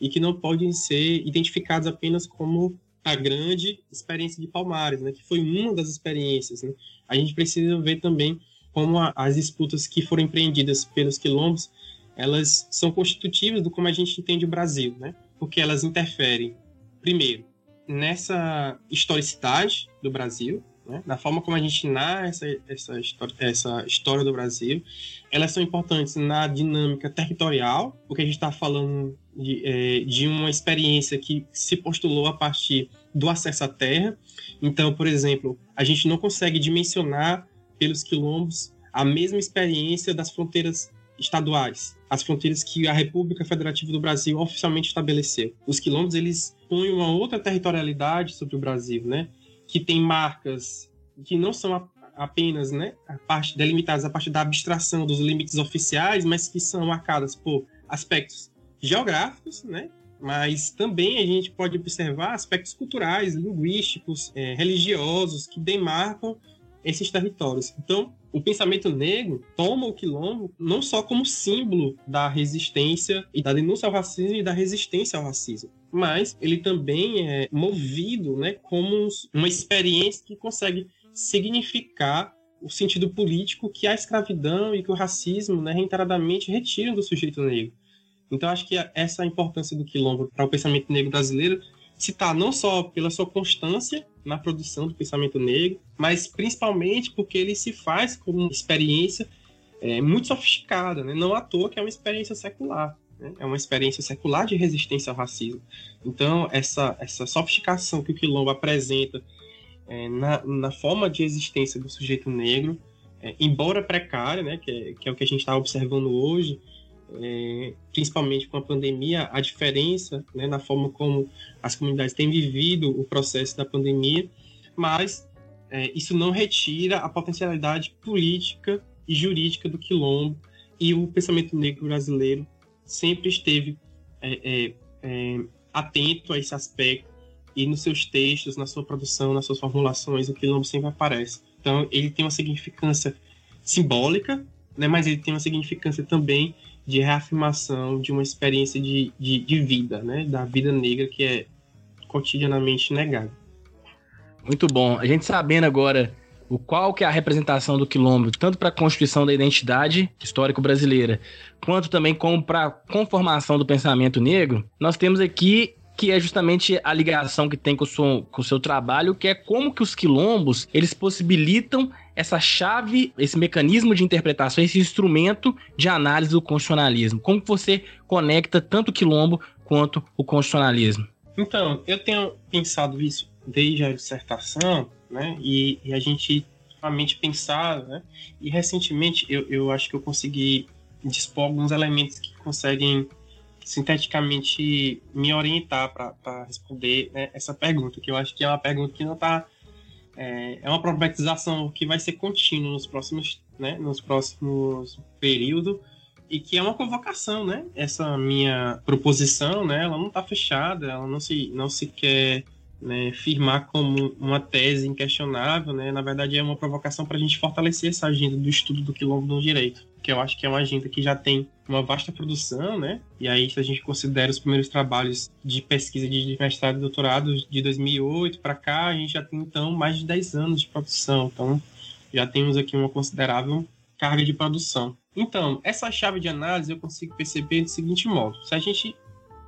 e que não podem ser identificados apenas como a grande experiência de Palmares, né? Que foi uma das experiências, né? A gente precisa ver também como a, as disputas que foram empreendidas pelos quilombos elas são constitutivas do como a gente entende o Brasil, né? Porque elas interferem, primeiro, nessa historicidade do Brasil, né? na forma como a gente narra essa, essa, história, do Brasil. Elas são importantes na dinâmica territorial, porque a gente está falando de, é, de uma experiência que se postulou a partir do acesso à terra. Então, por exemplo, a gente não consegue dimensionar pelos quilombos a mesma experiência das fronteiras estaduais, as fronteiras que a República Federativa do Brasil oficialmente estabeleceu. Os quilombos eles põem uma outra territorialidade sobre o Brasil, né? Que tem marcas que não são apenas, né, a parte delimitadas a partir da abstração dos limites oficiais, mas que são marcadas por aspectos geográficos, né? Mas também a gente pode observar aspectos culturais, linguísticos, é, religiosos que demarcam esses territórios. Então, o pensamento negro toma o quilombo não só como símbolo da resistência e da denúncia ao racismo e da resistência ao racismo, mas ele também é movido né, como uma experiência que consegue significar o sentido político que a escravidão e que o racismo né, reiteradamente retiram do sujeito negro. Então, acho que essa importância do quilombo para o pensamento negro brasileiro se está não só pela sua constância na produção do pensamento negro, mas principalmente porque ele se faz como uma experiência é, muito sofisticada, né? não à toa que é uma experiência secular. Né? É uma experiência secular de resistência ao racismo. Então, essa, essa sofisticação que o quilombo apresenta é, na, na forma de existência do sujeito negro, é, embora precária, né, que, é, que é o que a gente está observando hoje, é, principalmente com a pandemia, a diferença né, na forma como as comunidades têm vivido o processo da pandemia, mas é, isso não retira a potencialidade política e jurídica do quilombo e o pensamento negro brasileiro sempre esteve é, é, é atento a esse aspecto e nos seus textos, na sua produção, nas suas formulações, o quilombo sempre aparece. Então, ele tem uma significância simbólica, né, mas ele tem uma significância também de reafirmação de uma experiência de, de, de vida, né? Da vida negra que é cotidianamente negada. Muito bom. A gente sabendo agora o qual que é a representação do quilombo, tanto para a constituição da identidade histórico brasileira, quanto também como para a conformação do pensamento negro, nós temos aqui que é justamente a ligação que tem com o, seu, com o seu trabalho, que é como que os quilombos, eles possibilitam essa chave, esse mecanismo de interpretação, esse instrumento de análise do constitucionalismo. Como você conecta tanto o quilombo quanto o constitucionalismo? Então, eu tenho pensado isso desde a dissertação, né? E, e a gente realmente pensar, né? E recentemente eu, eu acho que eu consegui dispor alguns elementos que conseguem sinteticamente me orientar para responder né, essa pergunta, que eu acho que é uma pergunta que não está. É, é, uma problematização que vai ser contínua nos próximos, né, nos próximos períodos e que é uma convocação, né? Essa minha proposição, né, ela não está fechada, ela não se, não se quer né, firmar como uma tese inquestionável, né? Na verdade, é uma provocação para a gente fortalecer essa agenda do estudo do quilombo no direito que eu acho que é uma agenda que já tem uma vasta produção, né? E aí, se a gente considera os primeiros trabalhos de pesquisa de mestrado e doutorado de 2008 para cá, a gente já tem, então, mais de 10 anos de produção. Então, já temos aqui uma considerável carga de produção. Então, essa chave de análise eu consigo perceber do seguinte modo. Se a gente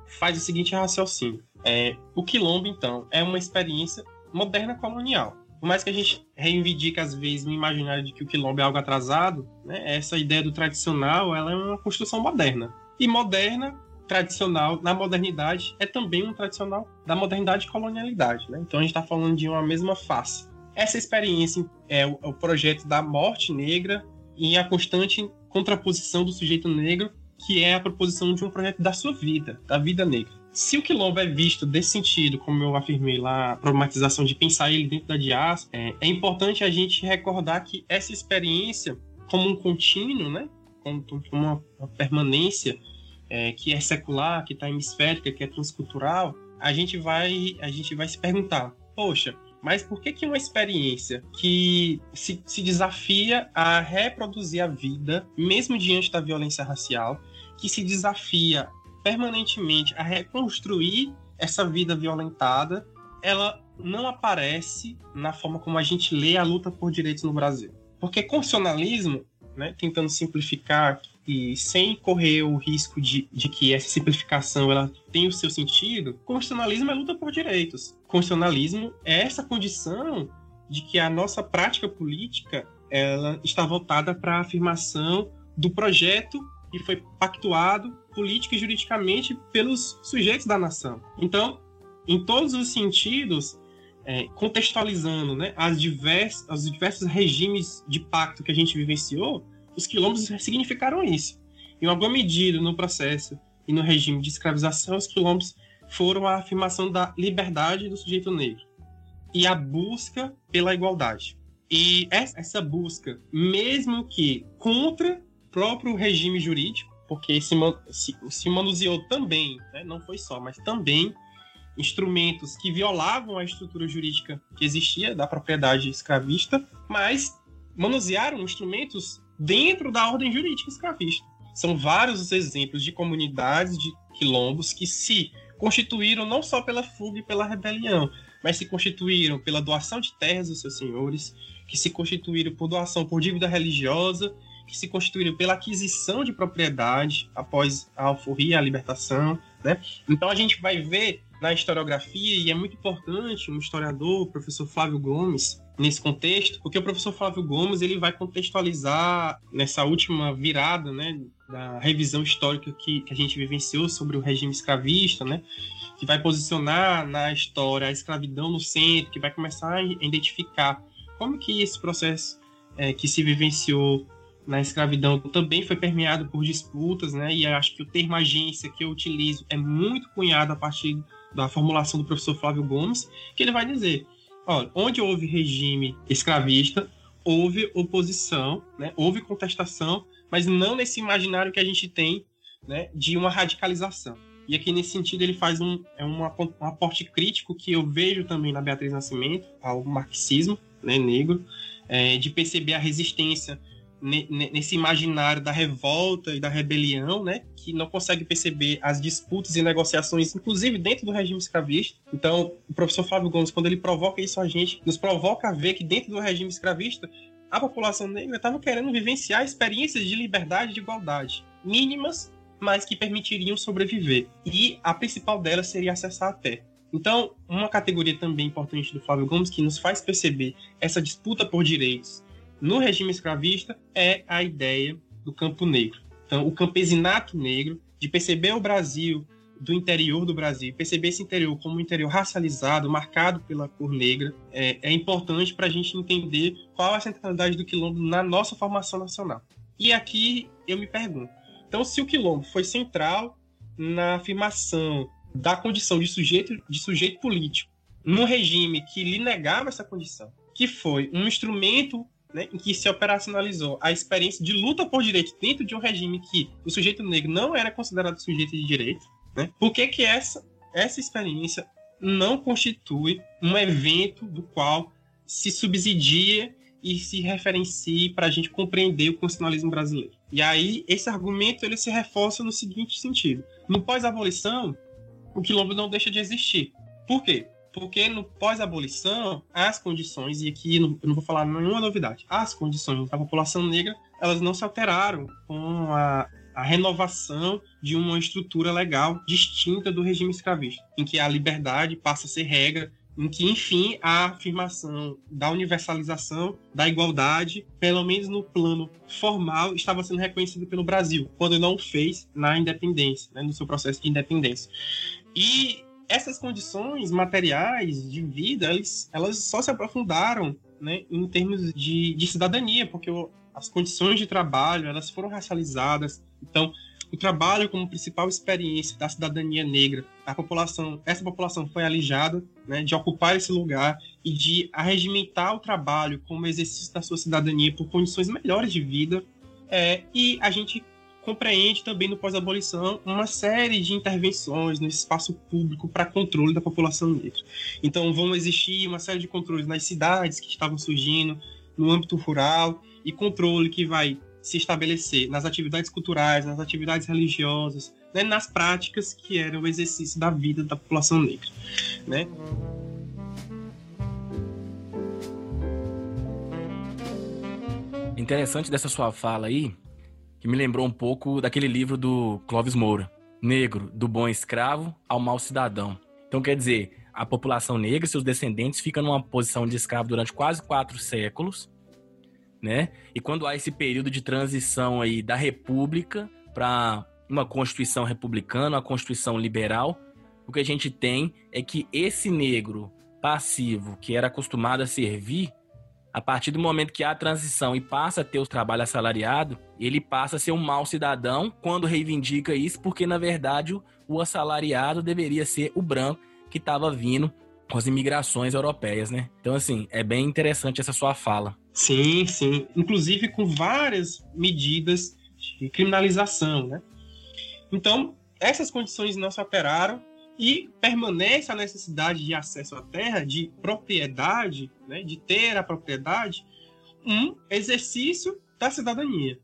faz o seguinte raciocínio. É, o quilombo, então, é uma experiência moderna colonial por mais que a gente reivindique às vezes no imaginário de que o quilombo é algo atrasado, né, essa ideia do tradicional ela é uma construção moderna. E moderna, tradicional, na modernidade, é também um tradicional da modernidade e colonialidade. Né? Então a gente está falando de uma mesma face. Essa experiência é o, é o projeto da morte negra e a constante contraposição do sujeito negro, que é a proposição de um projeto da sua vida, da vida negra. Se o quilombo é visto desse sentido, como eu afirmei lá, a problematização de pensar ele dentro da diáspora, é, é importante a gente recordar que essa experiência, como um contínuo, né, como, uma, uma permanência é, que é secular, que está hemisférica, que é transcultural, a gente vai, a gente vai se perguntar, poxa, mas por que, que uma experiência que se, se desafia a reproduzir a vida, mesmo diante da violência racial, que se desafia permanentemente a reconstruir essa vida violentada, ela não aparece na forma como a gente lê a luta por direitos no Brasil. Porque constitucionalismo, né, tentando simplificar e sem correr o risco de, de que essa simplificação ela tenha o seu sentido, constitucionalismo é luta por direitos. Constitucionalismo é essa condição de que a nossa prática política ela está voltada para a afirmação do projeto que foi pactuado política e juridicamente pelos sujeitos da nação. Então, em todos os sentidos, é, contextualizando né, as divers, os diversos regimes de pacto que a gente vivenciou, os quilombos significaram isso. Em alguma medida, no processo e no regime de escravização, os quilombos foram a afirmação da liberdade do sujeito negro e a busca pela igualdade. E essa busca, mesmo que contra o próprio regime jurídico, porque se, se, se manuseou também, né, não foi só, mas também instrumentos que violavam a estrutura jurídica que existia da propriedade escravista, mas manusearam instrumentos dentro da ordem jurídica escravista. São vários os exemplos de comunidades de quilombos que se constituíram não só pela fuga e pela rebelião, mas se constituíram pela doação de terras dos seus senhores, que se constituíram por doação por dívida religiosa, que se constituíram pela aquisição de propriedade após a alforria, a libertação, né? Então a gente vai ver na historiografia, e é muito importante um historiador, o professor Flávio Gomes, nesse contexto, porque o professor Flávio Gomes ele vai contextualizar nessa última virada, né, da revisão histórica que, que a gente vivenciou sobre o regime escravista, né, que vai posicionar na história a escravidão no centro, que vai começar a identificar como que esse processo é, que se vivenciou na escravidão também foi permeado por disputas, né? E acho que o termo agência que eu utilizo é muito cunhado a partir da formulação do professor Flávio Gomes, que ele vai dizer: olha, onde houve regime escravista, houve oposição, né? houve contestação, mas não nesse imaginário que a gente tem né, de uma radicalização. E aqui, nesse sentido, ele faz um, é um, um aporte crítico que eu vejo também na Beatriz Nascimento, ao marxismo né, negro, é, de perceber a resistência nesse imaginário da revolta e da rebelião, né, que não consegue perceber as disputas e negociações, inclusive dentro do regime escravista. Então, o professor Flávio Gomes, quando ele provoca isso a gente, nos provoca a ver que dentro do regime escravista, a população negra estava querendo vivenciar experiências de liberdade e de igualdade, mínimas, mas que permitiriam sobreviver. E a principal delas seria acessar a terra. Então, uma categoria também importante do Flávio Gomes que nos faz perceber essa disputa por direitos no regime escravista é a ideia do campo negro. Então, o campesinato negro, de perceber o Brasil do interior do Brasil, perceber esse interior como um interior racializado, marcado pela cor negra, é, é importante para a gente entender qual a centralidade do quilombo na nossa formação nacional. E aqui eu me pergunto, então se o quilombo foi central na afirmação da condição de sujeito, de sujeito político num regime que lhe negava essa condição, que foi um instrumento né, em que se operacionalizou a experiência de luta por direito dentro de um regime que o sujeito negro não era considerado sujeito de direito, né, por que, que essa, essa experiência não constitui um evento do qual se subsidia e se referencie para a gente compreender o constitucionalismo brasileiro. E aí, esse argumento ele se reforça no seguinte sentido. No pós-abolição, o quilombo não deixa de existir. Por quê? Porque no pós-abolição, as condições, e aqui eu não vou falar nenhuma novidade, as condições da população negra, elas não se alteraram com a, a renovação de uma estrutura legal distinta do regime escravista, em que a liberdade passa a ser regra, em que, enfim, a afirmação da universalização, da igualdade, pelo menos no plano formal, estava sendo reconhecida pelo Brasil, quando não fez na independência, né, no seu processo de independência. E essas condições materiais de vida, elas, elas só se aprofundaram né, em termos de, de cidadania, porque o, as condições de trabalho elas foram racializadas. Então, o trabalho como principal experiência da cidadania negra, a população, essa população foi alijada né, de ocupar esse lugar e de arregimentar o trabalho como exercício da sua cidadania por condições melhores de vida. É, e a gente compreende também no pós-abolição uma série de intervenções no espaço público para controle da população negra. Então vão existir uma série de controles nas cidades que estavam surgindo, no âmbito rural, e controle que vai se estabelecer nas atividades culturais, nas atividades religiosas, né, nas práticas que eram o exercício da vida da população negra. Né? Interessante dessa sua fala aí que me lembrou um pouco daquele livro do Clóvis Moura, Negro, do bom escravo ao mau cidadão. Então, quer dizer, a população negra seus descendentes ficam numa posição de escravo durante quase quatro séculos, né? E quando há esse período de transição aí da república para uma constituição republicana, uma constituição liberal, o que a gente tem é que esse negro passivo que era acostumado a servir, a partir do momento que há a transição e passa a ter o trabalho assalariado, ele passa a ser um mau cidadão quando reivindica isso, porque na verdade o assalariado deveria ser o branco que estava vindo com as imigrações europeias, né? Então, assim, é bem interessante essa sua fala. Sim, sim. Inclusive com várias medidas de criminalização, né? Então, essas condições não se alteraram e permanece a necessidade de acesso à terra, de propriedade, né, de ter a propriedade, um exercício da cidadania.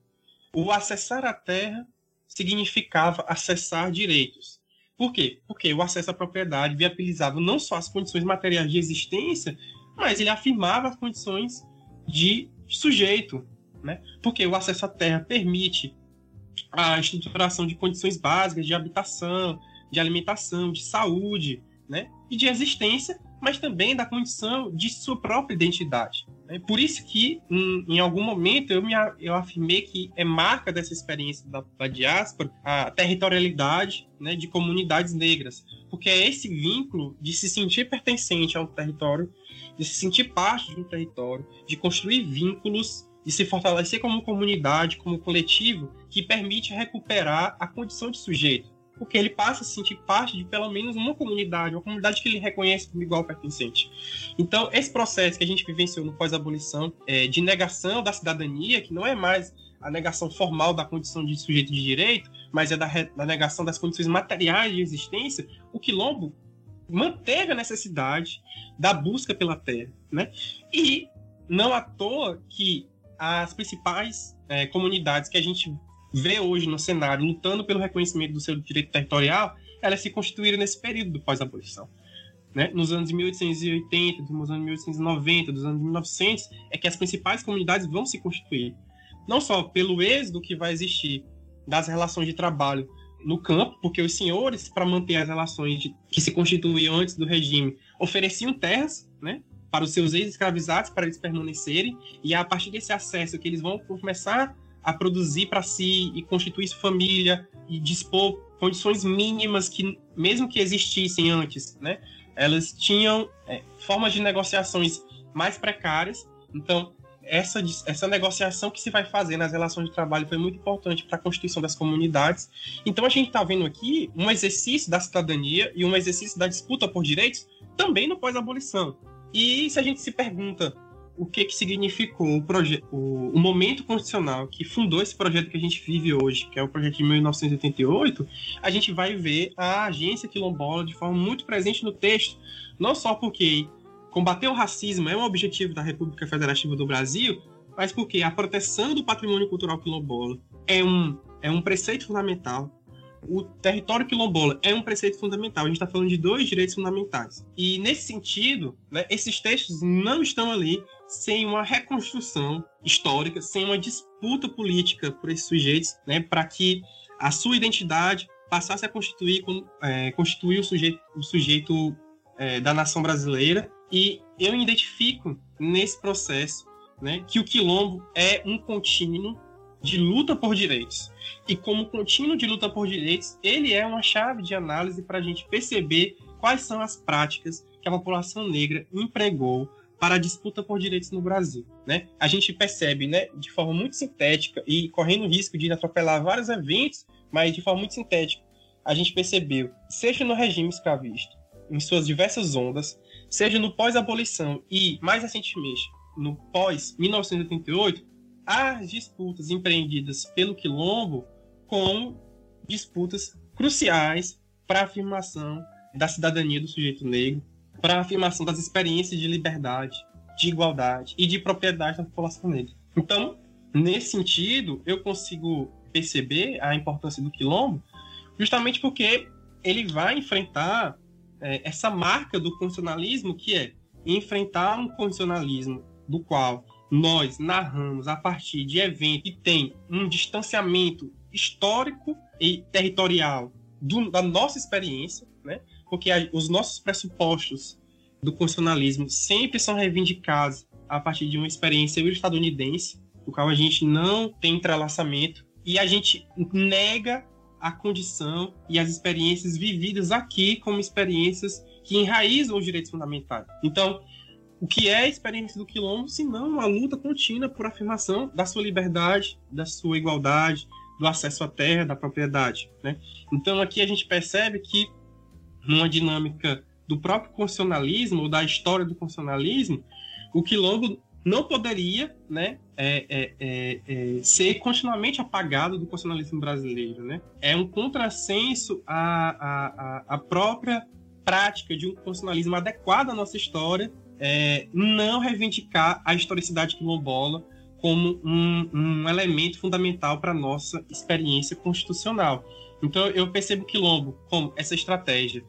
O acessar a terra significava acessar direitos. Por quê? Porque o acesso à propriedade viabilizava não só as condições materiais de existência, mas ele afirmava as condições de sujeito, né? Porque o acesso à terra permite a estruturação de condições básicas de habitação, de alimentação, de saúde, né? E de existência, mas também da condição de sua própria identidade. Né? Por isso que, em, em, algum momento, eu, me, eu afirmei que é marca dessa experiência da, da diáspora a territorialidade né, de comunidades negras, porque é esse vínculo de se sentir pertencente a um território, de se sentir parte de um território, de construir vínculos de se fortalecer como comunidade, como coletivo, que permite recuperar a condição de sujeito porque ele passa a se sentir parte de pelo menos uma comunidade, uma comunidade que ele reconhece como igual pertencente. Então, esse processo que a gente vivenciou no pós-abolição é, de negação da cidadania, que não é mais a negação formal da condição de sujeito de direito, mas é da, da negação das condições materiais de existência, o quilombo manteve a necessidade da busca pela terra, né? E não à toa que as principais é, comunidades que a gente vê hoje no cenário lutando pelo reconhecimento do seu direito territorial, elas se constituíram nesse período do pós-abolição. Né? Nos anos 1880, nos anos 1890, dos anos 1900, é que as principais comunidades vão se constituir. Não só pelo êxodo que vai existir das relações de trabalho no campo, porque os senhores, para manter as relações de, que se constituíam antes do regime, ofereciam terras né, para os seus ex-escravizados, para eles permanecerem, e é a partir desse acesso que eles vão começar a produzir para si e constituir sua família e dispor condições mínimas que, mesmo que existissem antes, né, elas tinham é, formas de negociações mais precárias. Então, essa, essa negociação que se vai fazer nas relações de trabalho foi muito importante para a constituição das comunidades. Então, a gente está vendo aqui um exercício da cidadania e um exercício da disputa por direitos também no pós-abolição. E se a gente se pergunta o que, que significou o, o, o, momento constitucional que fundou esse projeto que a gente vive hoje, que é o projeto de 1988, a gente vai ver a agência quilombola de forma muito presente no texto, não só porque combater o racismo é um objetivo da República Federativa do Brasil, mas porque a proteção do patrimônio cultural quilombola é um, é um preceito fundamental o território quilombola é um preceito fundamental. A gente está falando de dois direitos fundamentais. E, nesse sentido, né, esses textos não estão ali sem uma reconstrução histórica, sem uma disputa política por esses sujeitos, né, para que a sua identidade passasse a constituir, é, constituir o sujeito, o sujeito é, da nação brasileira. E eu identifico nesse processo né, que o quilombo é um contínuo de luta por direitos. E como contínuo de luta por direitos, ele é uma chave de análise para a gente perceber quais são as práticas que a população negra empregou para a disputa por direitos no Brasil. Né? A gente percebe né, de forma muito sintética e correndo o risco de atropelar vários eventos, mas de forma muito sintética, a gente percebeu, seja no regime escravista, em suas diversas ondas, seja no pós-abolição e, mais recentemente, no pós-1988, as disputas empreendidas pelo Quilombo como disputas cruciais para a afirmação da cidadania do sujeito negro, para a afirmação das experiências de liberdade, de igualdade e de propriedade da população negra. Então, nesse sentido, eu consigo perceber a importância do quilombo justamente porque ele vai enfrentar é, essa marca do constitucionalismo que é enfrentar um constitucionalismo do qual nós narramos a partir de evento que tem um distanciamento histórico e territorial do, da nossa experiência, né? Porque a, os nossos pressupostos do constitucionalismo sempre são reivindicados a partir de uma experiência estadunidense, do qual a gente não tem entrelaçamento, e a gente nega a condição e as experiências vividas aqui como experiências que enraizam os direitos fundamentais. Então, o que é a experiência do quilombo, se não uma luta contínua por afirmação da sua liberdade, da sua igualdade, do acesso à terra, da propriedade. Né? Então, aqui a gente percebe que, numa dinâmica do próprio constitucionalismo, ou da história do constitucionalismo, o quilombo não poderia né, é, é, é, é, ser continuamente apagado do constitucionalismo brasileiro. Né? É um contrassenso à, à, à própria prática de um constitucionalismo adequado à nossa história, é, não reivindicar a historicidade quilombola como um, um elemento fundamental para a nossa experiência constitucional. Então, eu percebo o quilombo como essa estratégia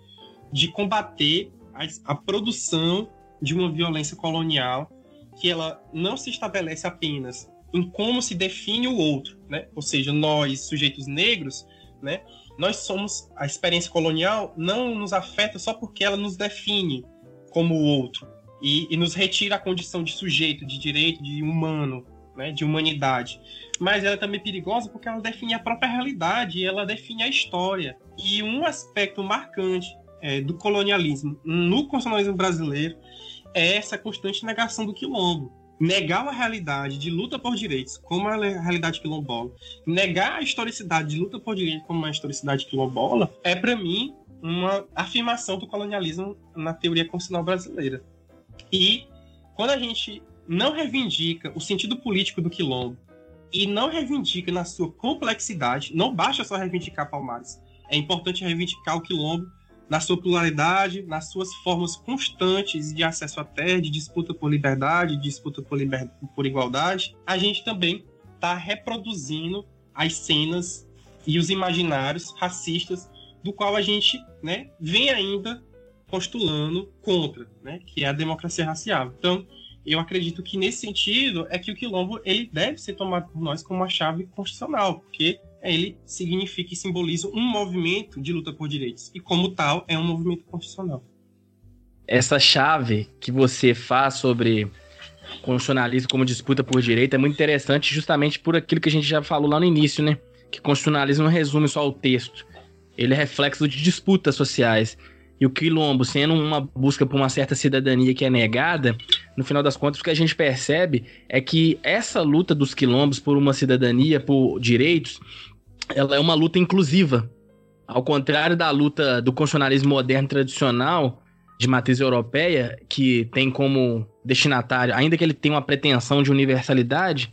de combater a, a produção de uma violência colonial que ela não se estabelece apenas em como se define o outro, né? Ou seja, nós, sujeitos negros, né? Nós somos a experiência colonial não nos afeta só porque ela nos define como o outro e, e nos retira a condição de sujeito, de direito, de humano, né? De humanidade. Mas ela é também perigosa porque ela define a própria realidade, ela define a história. E um aspecto marcante é, do colonialismo no constitucionalismo brasileiro é essa constante negação do quilombo. Negar a realidade de luta por direitos como a realidade quilombola, negar a historicidade de luta por direitos como a historicidade quilombola, é, para mim, uma afirmação do colonialismo na teoria constitucional brasileira. E quando a gente não reivindica o sentido político do quilombo e não reivindica na sua complexidade, não basta só reivindicar Palmares, é importante reivindicar o quilombo na sua pluralidade, nas suas formas constantes de acesso à terra, de disputa por liberdade, de disputa por, liber... por igualdade, a gente também está reproduzindo as cenas e os imaginários racistas do qual a gente né, vem ainda postulando contra, né, que é a democracia racial. Então, eu acredito que nesse sentido é que o quilombo ele deve ser tomado por nós como uma chave constitucional, porque ele significa e simboliza um movimento de luta por direitos. E, como tal, é um movimento constitucional. Essa chave que você faz sobre constitucionalismo como disputa por direito é muito interessante, justamente por aquilo que a gente já falou lá no início, né? Que constitucionalismo não resume só o texto. Ele é reflexo de disputas sociais. E o quilombo, sendo uma busca por uma certa cidadania que é negada, no final das contas, o que a gente percebe é que essa luta dos quilombos por uma cidadania, por direitos, ela é uma luta inclusiva. Ao contrário da luta do constitucionalismo moderno tradicional, de matriz europeia, que tem como destinatário, ainda que ele tenha uma pretensão de universalidade,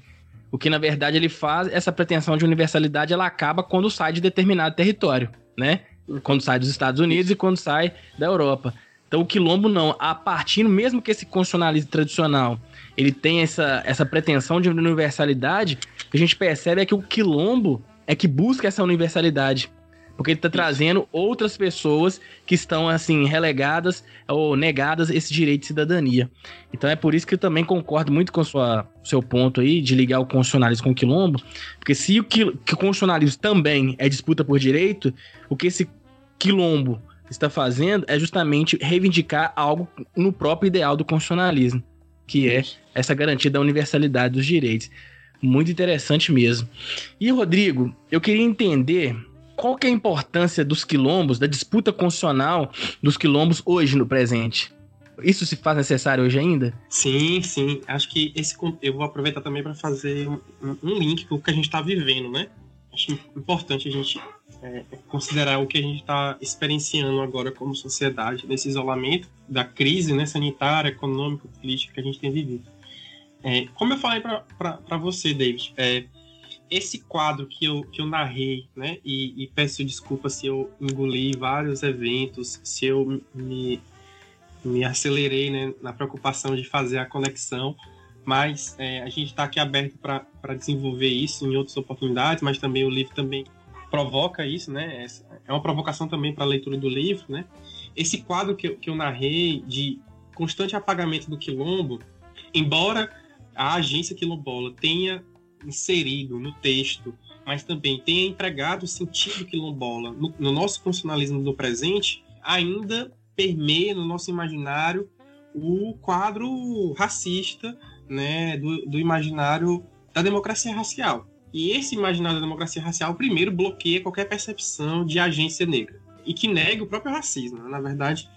o que na verdade ele faz, essa pretensão de universalidade, ela acaba quando sai de determinado território, né? Quando sai dos Estados Unidos e quando sai da Europa. Então o quilombo não, a partir mesmo que esse constitucionalismo tradicional ele tem essa, essa pretensão de universalidade, a gente percebe é que o quilombo é que busca essa universalidade. Porque ele está trazendo outras pessoas que estão, assim, relegadas ou negadas esse direito de cidadania. Então é por isso que eu também concordo muito com o seu ponto aí de ligar o constitucionalismo com o quilombo. Porque se o, que, que o constitucionalismo também é disputa por direito, o que esse quilombo está fazendo é justamente reivindicar algo no próprio ideal do constitucionalismo, que é essa garantia da universalidade dos direitos. Muito interessante mesmo. E, Rodrigo, eu queria entender qual que é a importância dos quilombos, da disputa constitucional dos quilombos hoje no presente. Isso se faz necessário hoje ainda? Sim, sim. Acho que esse eu vou aproveitar também para fazer um, um, link com o que a gente está vivendo, né? Acho importante a gente é, considerar o que a gente está experienciando agora como sociedade nesse isolamento da crise né, sanitária, econômica, política que a gente tem vivido. É, como eu falei para você, David, é, esse quadro que eu, que eu narrei, né, e, e, peço desculpa se eu engoli vários eventos, se eu me, me acelerei né, na preocupação de fazer a conexão, mas é, a gente está aqui aberto para desenvolver isso em outras oportunidades, mas também o livro também provoca isso, né? É uma provocação também para a leitura do livro, né? Esse quadro que eu, que eu narrei de constante apagamento do quilombo, embora a agência quilombola tenha inserido no texto, mas também tenha empregado o sentido quilombola no, no nosso funcionalismo do presente, ainda permeia no nosso imaginário o quadro racista né, do, do imaginário da democracia racial. E esse imaginário da democracia racial, primeiro, bloqueia qualquer percepção de agência negra e que nega o próprio racismo. Né? Na verdade,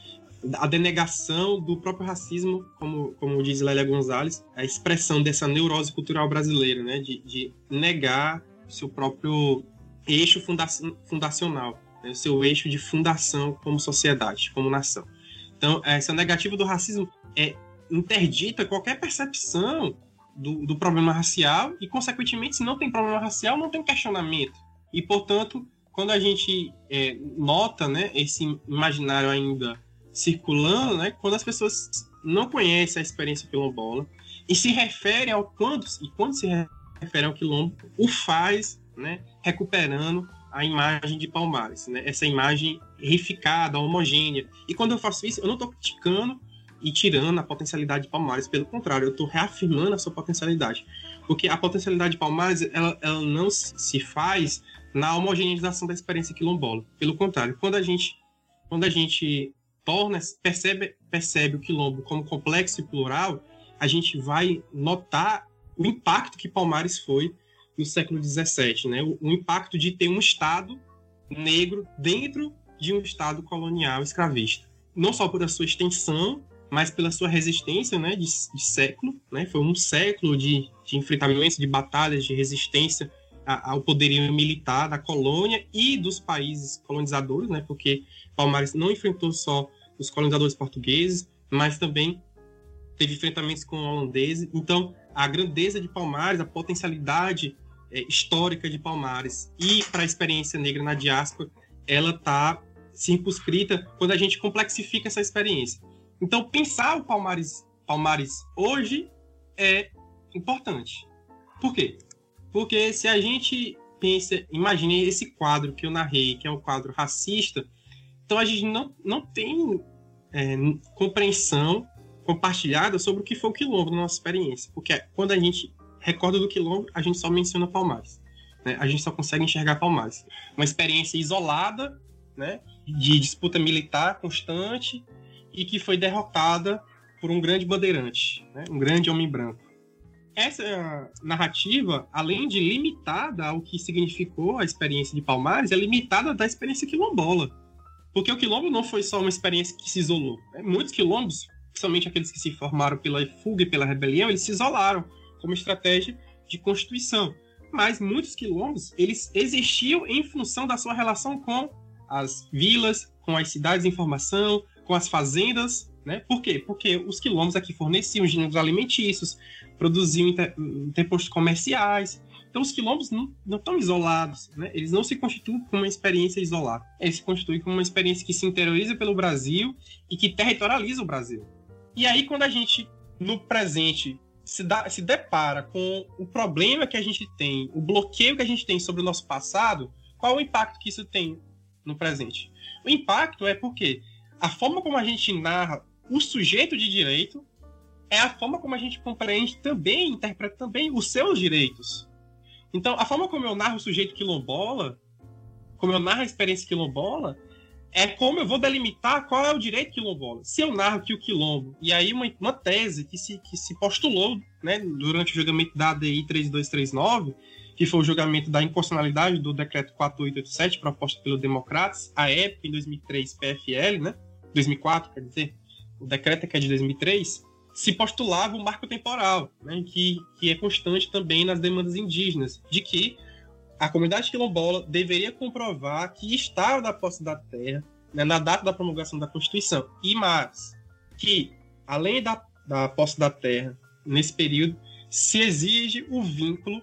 a denegação do próprio racismo, como, como diz Lélia Gonzalez, a expressão dessa neurose cultural brasileira, né? de, de negar seu próprio eixo funda fundacional, né? seu eixo de fundação como sociedade, como nação. Então, essa negativa do racismo é interdita qualquer percepção do, do problema racial e, consequentemente, se não tem problema racial, não tem questionamento. E, portanto, quando a gente é, nota né, esse imaginário ainda circulando, né, quando as pessoas não conhecem a experiência quilombola e se referem ao quando e quando se referem ao quilombo, o faz, né, recuperando a imagem de Palmares, né, essa imagem reificada, homogênea. E quando eu faço isso, eu não estou criticando e tirando a potencialidade de Palmares. Pelo contrário, eu estou reafirmando a sua potencialidade. Porque a potencialidade de Palmares, ela, ela não se faz na homogeneização da experiência quilombola. Pelo contrário, quando a gente, quando a gente torna, percebe, percebe o quilombo como complexo e plural, a gente vai notar o impacto que Palmares foi no século XVII, né? o, o impacto de ter um Estado negro dentro de um Estado colonial escravista. Não só por a sua extensão, mas pela sua resistência né, de, de século. Né? Foi um século de, de enfrentamentos, de batalhas, de resistência ao poderio militar da colônia e dos países colonizadores, né? porque Palmares não enfrentou só os colonizadores portugueses, mas também teve enfrentamentos com holandeses. Então, a grandeza de Palmares, a potencialidade é, histórica de Palmares e para a experiência negra na diáspora, ela está circunscrita quando a gente complexifica essa experiência. Então, pensar o Palmares, Palmares hoje é importante. Por quê? Porque se a gente pensa, imagine esse quadro que eu narrei, que é um quadro racista, então a gente não, não tem é, compreensão compartilhada sobre o que foi o quilombo na nossa experiência. Porque quando a gente recorda do quilombo, a gente só menciona Palmares. Né? A gente só consegue enxergar Palmares. Uma experiência isolada, né? de disputa militar constante, e que foi derrotada por um grande bandeirante, né? um grande homem branco. Essa narrativa, além de limitada ao que significou a experiência de Palmares, é limitada da experiência quilombola. Porque o quilombo não foi só uma experiência que se isolou. Né? Muitos quilombos, principalmente aqueles que se formaram pela fuga e pela rebelião, eles se isolaram como estratégia de constituição. Mas muitos quilombos, eles existiam em função da sua relação com as vilas, com as cidades em formação, com as fazendas, né? Por quê? Porque os quilombos aqui forneciam gêneros alimentícios, produziam inter, interpostos comerciais. Então os quilombos não, estão isolados, né? Eles não se constituem como uma experiência isolada. Eles se constituem como uma experiência que se interioriza pelo Brasil e que territorializa o Brasil. E aí quando a gente, no presente, se, dá, se depara com o problema que a gente tem, o bloqueio que a gente tem sobre o nosso passado, qual o impacto que isso tem no presente? O impacto é porque a forma como a gente narra o sujeito de direito é a forma como a gente compreende também, interpreta também os seus direitos. Então, a forma como eu narro o sujeito quilombola, como eu narro a experiência quilombola, é como eu vou delimitar qual é o direito quilombola. Se eu narro que o quilombo, e aí uma, uma tese que se, que se postulou né, durante o julgamento da ADI 3239, que foi o julgamento da inconstitucionalidade do decreto 4887, proposto pelo Democratas, a época, em 2003, PFL, né? 2004, quer dizer, o decreto é que é de 2003, se postulava um marco temporal, né, que, que é constante também nas demandas indígenas, de que a comunidade quilombola deveria comprovar que estava da posse da terra né, na data da promulgação da Constituição. E mais, que além da, da posse da terra, nesse período, se exige o vínculo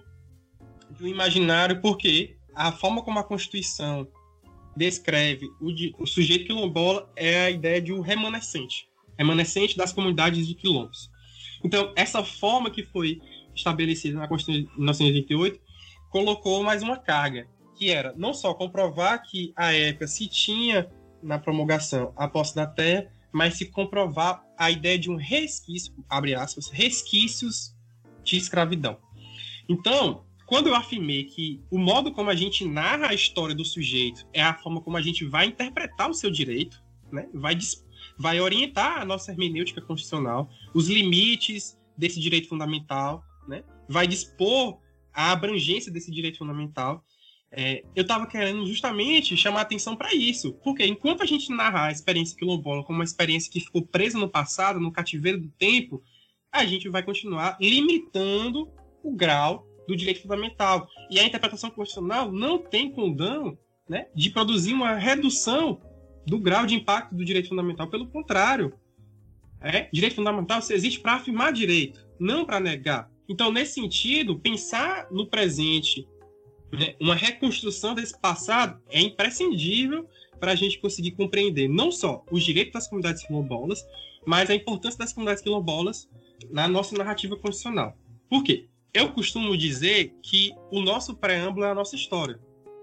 um imaginário, porque a forma como a Constituição descreve o, o sujeito quilombola é a ideia de um remanescente, remanescente das comunidades de quilombos. Então, essa forma que foi estabelecida na Constituição de 1988 colocou mais uma carga, que era não só comprovar que a época se tinha na promulgação a posse da terra, mas se comprovar a ideia de um resquício, abre aspas, resquícios de escravidão. Então, quando eu afirmei que o modo como a gente narra a história do sujeito é a forma como a gente vai interpretar o seu direito, né? vai, vai orientar a nossa hermenêutica constitucional, os limites desse direito fundamental, né? vai dispor a abrangência desse direito fundamental. É, eu estava querendo justamente chamar atenção para isso, porque enquanto a gente narrar a experiência quilombola como uma experiência que ficou presa no passado, no cativeiro do tempo, a gente vai continuar limitando o grau do direito fundamental. E a interpretação constitucional não tem condão né, de produzir uma redução do grau de impacto do direito fundamental. Pelo contrário, é, direito fundamental existe para afirmar direito, não para negar. Então, nesse sentido, pensar no presente, né, uma reconstrução desse passado é imprescindível para a gente conseguir compreender não só os direitos das comunidades quilombolas, mas a importância das comunidades quilombolas na nossa narrativa constitucional. Por quê? Eu costumo dizer que o nosso preâmbulo é a nossa história.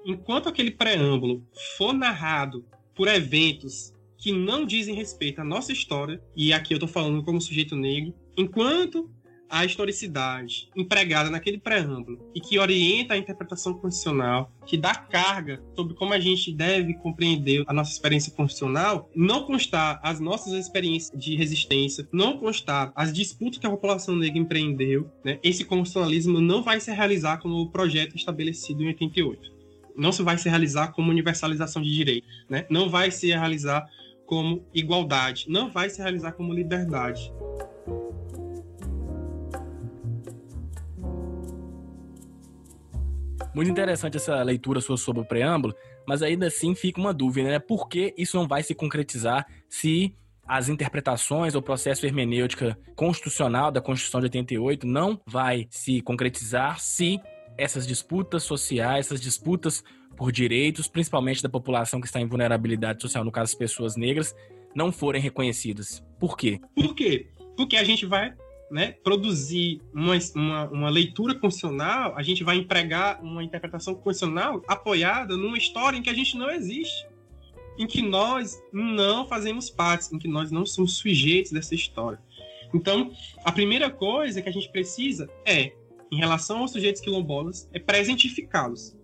Enquanto aquele preâmbulo for narrado por eventos que não dizem respeito à nossa história, e aqui eu estou falando como sujeito negro, enquanto a historicidade empregada naquele preâmbulo e que orienta a interpretação constitucional, que dá carga sobre como a gente deve compreender a nossa experiência constitucional, não constar as nossas experiências de resistência, não constar as disputas que a população negra empreendeu, né? esse constitucionalismo não vai se realizar como o projeto estabelecido em 88. Não se vai se realizar como universalização de direito, né? não vai se realizar como igualdade, não vai se realizar como liberdade. Muito interessante essa leitura sua sobre o preâmbulo, mas ainda assim fica uma dúvida, né? Por que isso não vai se concretizar se as interpretações ou processo hermenêutica constitucional da Constituição de 88 não vai se concretizar se essas disputas sociais, essas disputas por direitos, principalmente da população que está em vulnerabilidade social, no caso as pessoas negras, não forem reconhecidas. Por quê? Por quê? Porque a gente vai né, produzir uma, uma, uma, leitura constitucional, a gente vai empregar uma interpretação constitucional apoiada numa história em que a gente não existe, em que nós não fazemos parte, em que nós não somos sujeitos dessa história. Então, a primeira coisa que a gente precisa é, em relação aos sujeitos quilombolas, é presentificá-los.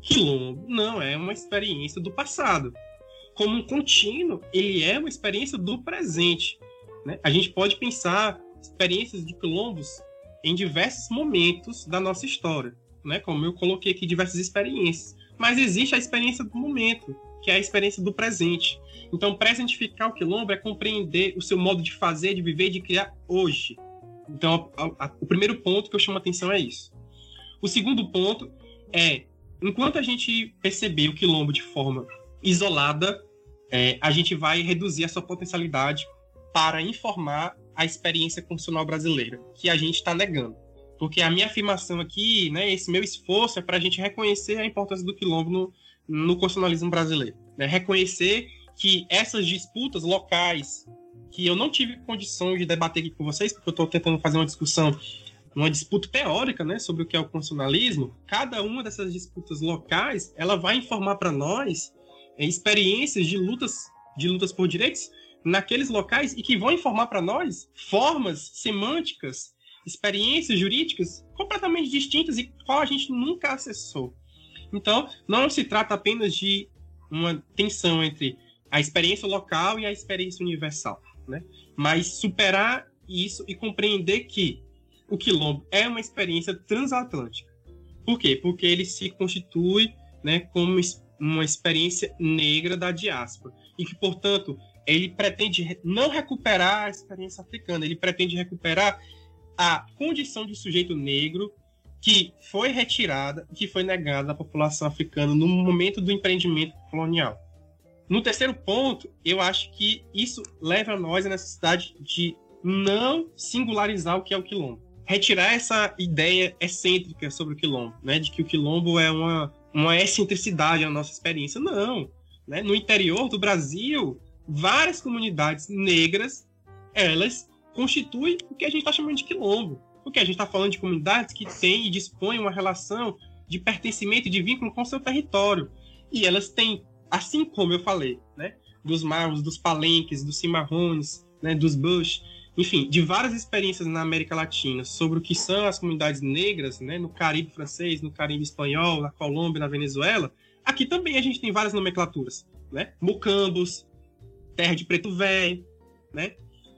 Quilombo não é uma experiência do passado. Como um contínuo, ele é uma experiência do presente. Né? A gente pode pensar experiências de quilombos em diversos momentos da nossa história, né? Como eu coloquei aqui diversas experiências, mas existe a experiência do momento, que é a experiência do presente. Então, presentificar o quilombo é compreender o seu modo de fazer, de viver, de criar hoje. Então, a, a, o primeiro ponto que eu chamo a atenção é isso. O segundo ponto é, enquanto a gente perceber o quilombo de forma isolada, é, a gente vai reduzir a sua potencialidade para informar a experiência constitucional brasileira, que a gente está negando. Porque a minha afirmação aqui, né, esse meu esforço é para a gente reconhecer a importância do quilombo no, no constitucionalismo brasileiro. Né? Reconhecer que essas disputas locais, que eu não tive condições de debater aqui com vocês, porque eu estou tentando fazer uma discussão, uma disputa teórica né, sobre o que é o constitucionalismo, cada uma dessas disputas locais, ela vai informar para nós é, experiências de lutas, de lutas por direitos naqueles locais e que vão informar para nós formas semânticas, experiências jurídicas completamente distintas e qual a gente nunca acessou. Então, não se trata apenas de uma tensão entre a experiência local e a experiência universal, né? Mas superar isso e compreender que o quilombo é uma experiência transatlântica. Por quê? Porque ele se constitui, né, como uma experiência negra da diáspora e que, portanto, ele pretende não recuperar a experiência africana, ele pretende recuperar a condição de sujeito negro que foi retirada, que foi negada à população africana no momento do empreendimento colonial. No terceiro ponto, eu acho que isso leva a nós a necessidade de não singularizar o que é o quilombo. Retirar essa ideia excêntrica sobre o quilombo, né, de que o quilombo é uma, uma excentricidade na nossa experiência. Não. Né? No interior do Brasil, várias comunidades negras, elas constituem o que a gente está chamando de quilombo. Porque a gente está falando de comunidades que têm e dispõem uma relação de pertencimento e de vínculo com o seu território. E elas têm, assim como eu falei, né, dos marros, dos palenques, dos cimarrones, né, dos bush, enfim, de várias experiências na América Latina sobre o que são as comunidades negras, né, no Caribe francês, no Caribe espanhol, na Colômbia, na Venezuela, aqui também a gente tem várias nomenclaturas, né? Mucambos, terra de preto velho, né?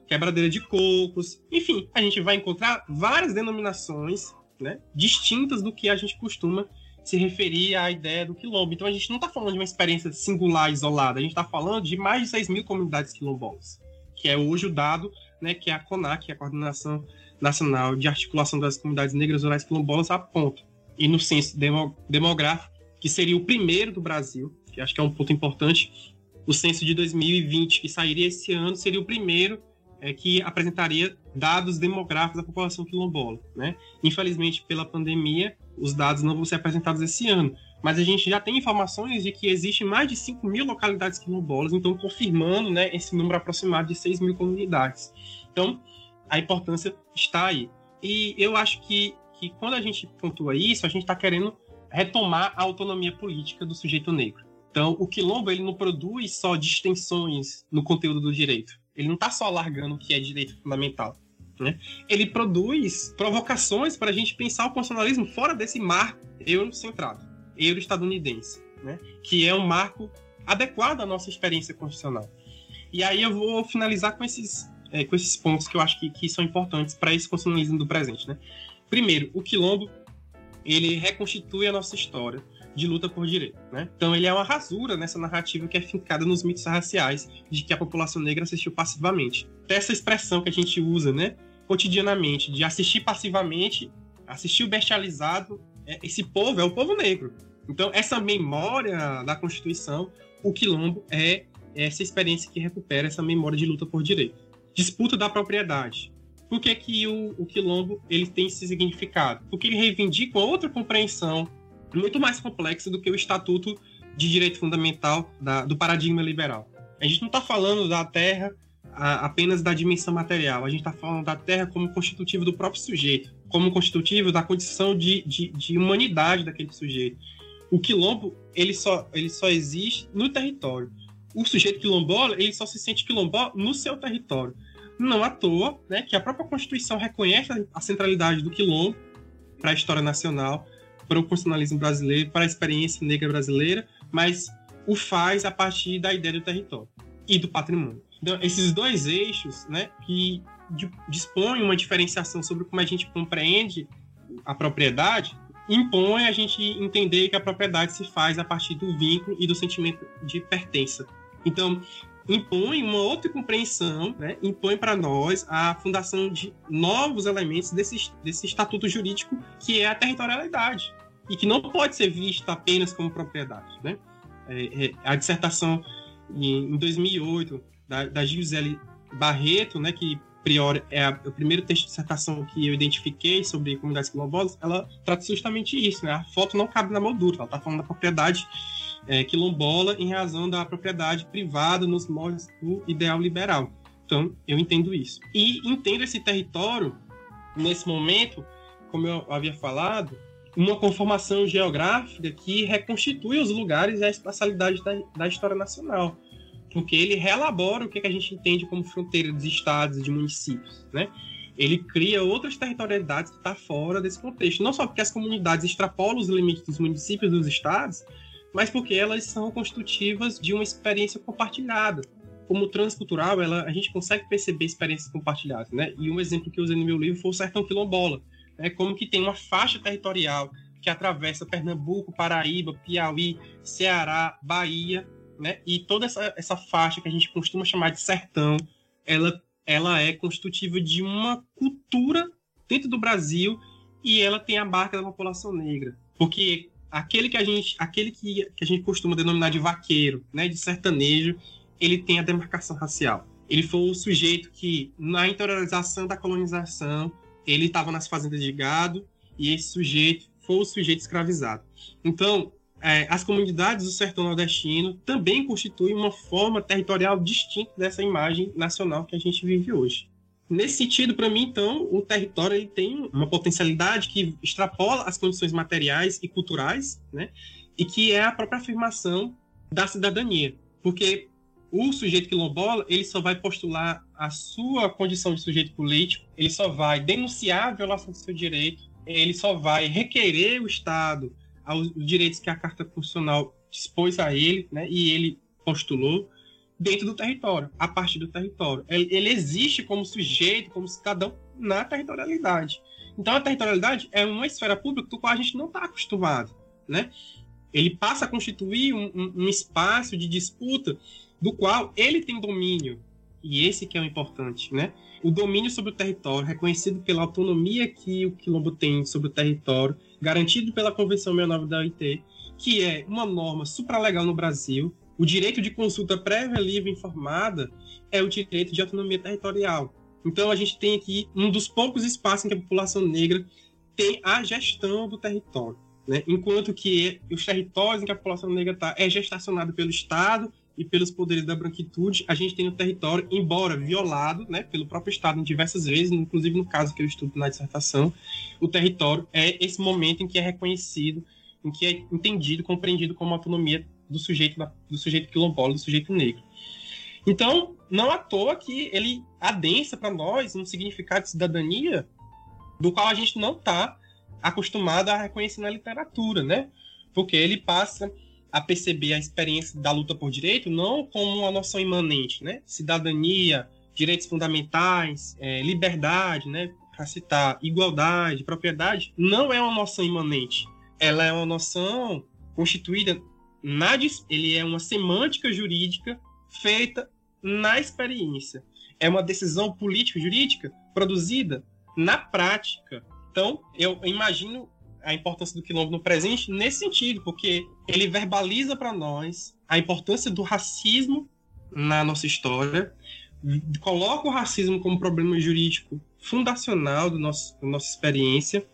Quebradeira de cocos, enfim, a gente vai encontrar várias denominações, né, distintas do que a gente costuma se referir à ideia do quilombo. Então a gente não está falando de uma experiência singular, isolada, a gente está falando de mais de 6 mil comunidades quilombolas, que é hoje o dado né, que é a CONAC, a Coordenação Nacional de Articulação das Comunidades Negras Rurais Quilombolas, aponta. E no censo demográfico, que seria o primeiro do Brasil, que acho que é um ponto importante, o censo de 2020, que sairia esse ano, seria o primeiro é, que apresentaria dados demográficos da população quilombola. Né? Infelizmente, pela pandemia, os dados não vão ser apresentados esse ano, mas a gente já tem informações de que existem mais de 5 mil localidades quilombolas, então confirmando né, esse número aproximado de 6 mil comunidades. Então, a importância está aí. E eu acho que, que quando a gente pontua isso, a gente está querendo retomar a autonomia política do sujeito negro. Então, o quilombo ele não produz só distensões no conteúdo do direito. Ele não está só largando o que é direito fundamental. Né? Ele produz provocações para a gente pensar o constitucionalismo fora desse marco eurocentrado euro-estadunidense, né? que é um marco adequado à nossa experiência constitucional. E aí eu vou finalizar com esses, é, com esses pontos que eu acho que, que são importantes para esse constitucionalismo do presente. Né? Primeiro, o quilombo ele reconstitui a nossa história de luta por direito. Né? Então ele é uma rasura nessa narrativa que é fincada nos mitos raciais de que a população negra assistiu passivamente. Essa expressão que a gente usa né, cotidianamente, de assistir passivamente, assistir bestializado, é, esse povo é o povo negro. Então, essa memória da Constituição, o quilombo é essa experiência que recupera essa memória de luta por direito. Disputa da propriedade. Por que, que o, o quilombo ele tem esse significado? Porque ele reivindica outra compreensão muito mais complexa do que o Estatuto de Direito Fundamental da, do paradigma liberal. A gente não está falando da terra a, apenas da dimensão material, a gente está falando da terra como constitutivo do próprio sujeito, como constitutivo da condição de, de, de humanidade daquele sujeito o quilombo ele só, ele só existe no território. O sujeito quilombola ele só se sente quilombola no seu território. Não à toa né, que a própria Constituição reconhece a centralidade do quilombo para a história nacional, para o constitucionalismo brasileiro, para a experiência negra brasileira, mas o faz a partir da ideia do território e do patrimônio. Então, esses dois eixos né, que dispõem uma diferenciação sobre como a gente compreende a propriedade, impõe a gente entender que a propriedade se faz a partir do vínculo e do sentimento de pertença. Então, impõe uma outra compreensão, né? impõe para nós a fundação de novos elementos desse, desse estatuto jurídico que é a territorialidade e que não pode ser vista apenas como propriedade. Né? É, é, a dissertação em, em 2008 da, da Gisele Barreto, né, que priori é a, o primeiro texto de dissertação que eu identifiquei sobre comunidades quilombolas, ela trata justamente isso, né? A foto não cabe na moldura, ela está falando da propriedade é, quilombola em razão da propriedade privada nos moldes do ideal liberal. Então, eu entendo isso. E entendo esse território, nesse momento, como eu havia falado, uma conformação geográfica que reconstitui os lugares e a espacialidade da, da história nacional porque ele relabora o que, a gente entende como fronteira dos estados e de municípios, né? Ele cria outras territorialidades que estão tá fora desse contexto, não só porque as comunidades extrapolam os limites dos municípios e dos estados, mas porque elas são constitutivas de uma experiência compartilhada. Como transcultural, ela, a gente consegue perceber experiências compartilhadas, né? E um exemplo que eu usei no meu livro foi o Sertão Quilombola, né? Como que tem uma faixa territorial que atravessa Pernambuco, Paraíba, Piauí, Ceará, Bahia, né? E toda essa, essa faixa que a gente costuma chamar de sertão, ela, ela é constitutiva de uma cultura dentro do Brasil e ela tem a marca da população negra. Porque aquele que a gente, aquele que, que a gente costuma denominar de vaqueiro, né, de sertanejo, ele tem a demarcação racial. Ele foi o sujeito que, na interiorização da colonização, ele estava nas fazendas de gado e esse sujeito foi o sujeito escravizado. Então, é, as comunidades do sertão nordestino também constituem uma forma territorial distinta dessa imagem nacional que a gente vive hoje. Nesse sentido, para mim, então, o território ele tem uma potencialidade que extrapola as condições materiais e culturais, né? E que é a própria afirmação da cidadania. Porque o sujeito quilombola ele só vai postular a sua condição de sujeito político, ele só vai denunciar a violação do seu direito, ele só vai requerer o Estado aos direitos que a Carta Constitucional dispôs a ele, né, e ele postulou dentro do território, a partir do território. Ele, ele existe como sujeito, como cidadão na territorialidade. Então a territorialidade é uma esfera pública do qual a gente não está acostumado, né? Ele passa a constituir um, um, um espaço de disputa do qual ele tem domínio. E esse que é o importante, né? O domínio sobre o território, reconhecido pela autonomia que o quilombo tem sobre o território, garantido pela Convenção 69 da OIT, que é uma norma supralegal no Brasil. O direito de consulta prévia, livre e informada é o direito de autonomia territorial. Então a gente tem aqui um dos poucos espaços em que a população negra tem a gestão do território. Né? Enquanto que os territórios em que a população negra está é gestacionado pelo Estado e pelos poderes da branquitude, a gente tem o território, embora violado né, pelo próprio Estado em diversas vezes, inclusive no caso que eu estudo na dissertação, o território é esse momento em que é reconhecido, em que é entendido, compreendido como autonomia do sujeito, do sujeito quilombola, do sujeito negro. Então, não à toa que ele adensa para nós um significado de cidadania do qual a gente não está acostumado a reconhecer na literatura, né? Porque ele passa a perceber a experiência da luta por direito não como uma noção imanente, né? Cidadania, direitos fundamentais, é, liberdade, né? Para citar igualdade, propriedade, não é uma noção imanente. Ela é uma noção constituída na ele é uma semântica jurídica feita na experiência. É uma decisão político-jurídica produzida na prática. Então, eu imagino a importância do quilombo no presente nesse sentido, porque ele verbaliza para nós a importância do racismo na nossa história, coloca o racismo como problema jurídico fundacional do nosso, da nossa experiência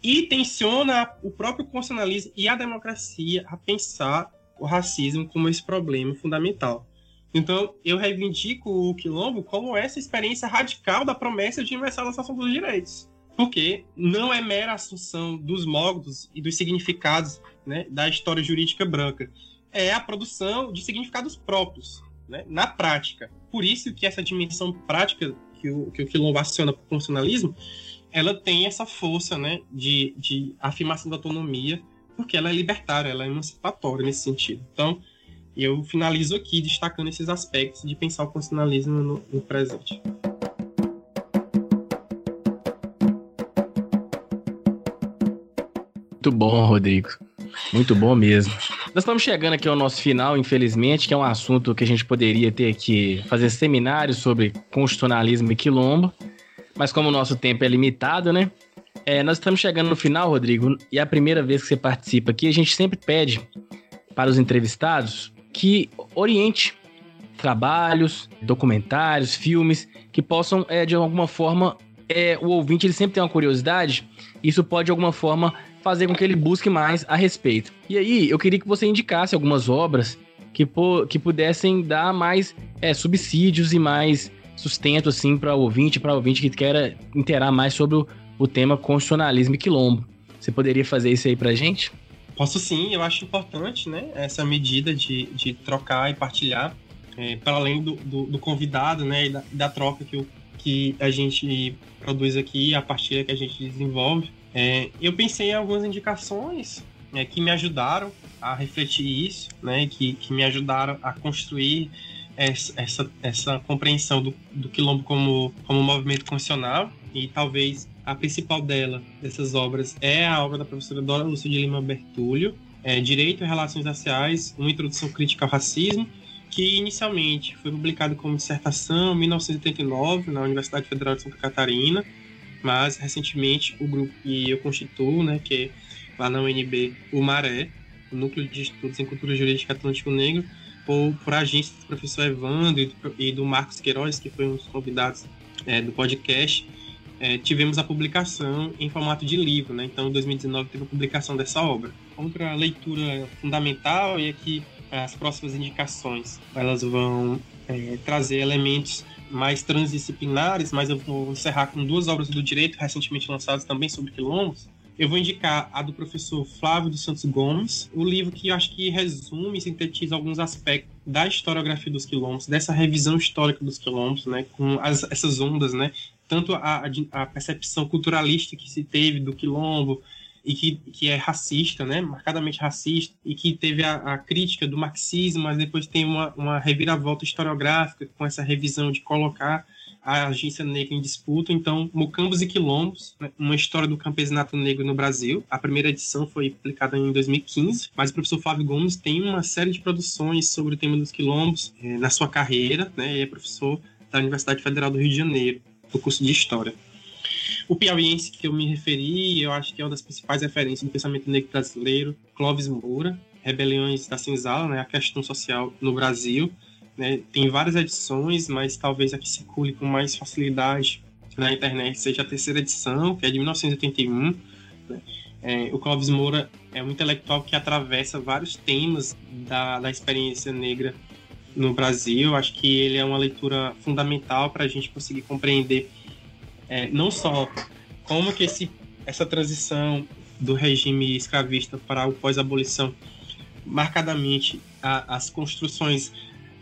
e tensiona o próprio constitucionalismo e a democracia a pensar o racismo como esse problema fundamental. Então, eu reivindico o quilombo como essa experiência radical da promessa de universalização dos direitos. Porque não é mera assunção dos módulos e dos significados né, da história jurídica branca. É a produção de significados próprios, né, na prática. Por isso que essa dimensão prática que o, que o quilombo aciona para o constitucionalismo, ela tem essa força né, de, de afirmação da autonomia, porque ela é libertária, ela é emancipatória nesse sentido. Então, eu finalizo aqui destacando esses aspectos de pensar o constitucionalismo no, no presente. Muito bom, Rodrigo. Muito bom mesmo. Nós estamos chegando aqui ao nosso final, infelizmente, que é um assunto que a gente poderia ter que fazer seminários sobre constitucionalismo e quilombo, mas como o nosso tempo é limitado, né? É, nós estamos chegando no final, Rodrigo, e é a primeira vez que você participa aqui, a gente sempre pede para os entrevistados que oriente trabalhos, documentários, filmes que possam, é, de alguma forma, é, o ouvinte ele sempre tem uma curiosidade, isso pode, de alguma forma, fazer com que ele busque mais a respeito. E aí, eu queria que você indicasse algumas obras que, que pudessem dar mais é, subsídios e mais sustento, assim, para o ouvinte, para o ouvinte que queira interar mais sobre o, o tema constitucionalismo e quilombo. Você poderia fazer isso aí para gente? Posso sim, eu acho importante né, essa medida de, de trocar e partilhar, é, para além do, do, do, convidado né, e da, da, troca que, que a gente produz aqui, a partilha que a gente desenvolve. É, eu pensei em algumas indicações é, que me ajudaram a refletir isso, né, que, que me ajudaram a construir essa, essa, essa compreensão do, do quilombo como, como movimento constitucional. E talvez a principal dela, dessas obras, é a obra da professora Dora Lúcia de Lima Bertulho, é, Direito e Relações Raciais, uma introdução crítica ao racismo, que inicialmente foi publicado como dissertação em 1989 na Universidade Federal de Santa Catarina, mas recentemente o grupo que eu constituo, né, que é lá na UNB, o Maré, o Núcleo de Estudos em Cultura Jurídica Atlântico Negro, por, por agência do professor Evandro e do, e do Marcos Queiroz, que foi um dos convidados é, do podcast, é, tivemos a publicação em formato de livro, né? Então, em 2019 teve a publicação dessa obra. Outra leitura fundamental e aqui as próximas indicações, elas vão é, trazer elementos mais transdisciplinares, mas eu vou encerrar com duas obras do direito recentemente lançadas também sobre quilombos, eu vou indicar a do professor Flávio dos Santos Gomes, o livro que eu acho que resume e sintetiza alguns aspectos da historiografia dos quilombos, dessa revisão histórica dos quilombos, né, com as, essas ondas, né, tanto a, a, percepção culturalista que se teve do quilombo e que, que é racista, né, marcadamente racista, e que teve a, a crítica do marxismo, mas depois tem uma, uma reviravolta historiográfica com essa revisão de colocar a agência negra em disputa. Então, Mocambos e Quilombos, né, uma história do campesinato negro no Brasil. A primeira edição foi publicada em 2015, mas o professor Flávio Gomes tem uma série de produções sobre o tema dos quilombos eh, na sua carreira, né, e é professor da Universidade Federal do Rio de Janeiro, do curso de História. O piauiense que eu me referi, eu acho que é uma das principais referências do pensamento negro brasileiro, Clóvis Moura, Rebeliões da Senzala, né, a questão social no Brasil, né? Tem várias edições, mas talvez a que circule com mais facilidade na internet seja a terceira edição, que é de 1981. Né? É, o Clóvis Moura é um intelectual que atravessa vários temas da, da experiência negra no Brasil. Acho que ele é uma leitura fundamental para a gente conseguir compreender é, não só como que esse, essa transição do regime escravista para o pós-abolição, marcadamente a, as construções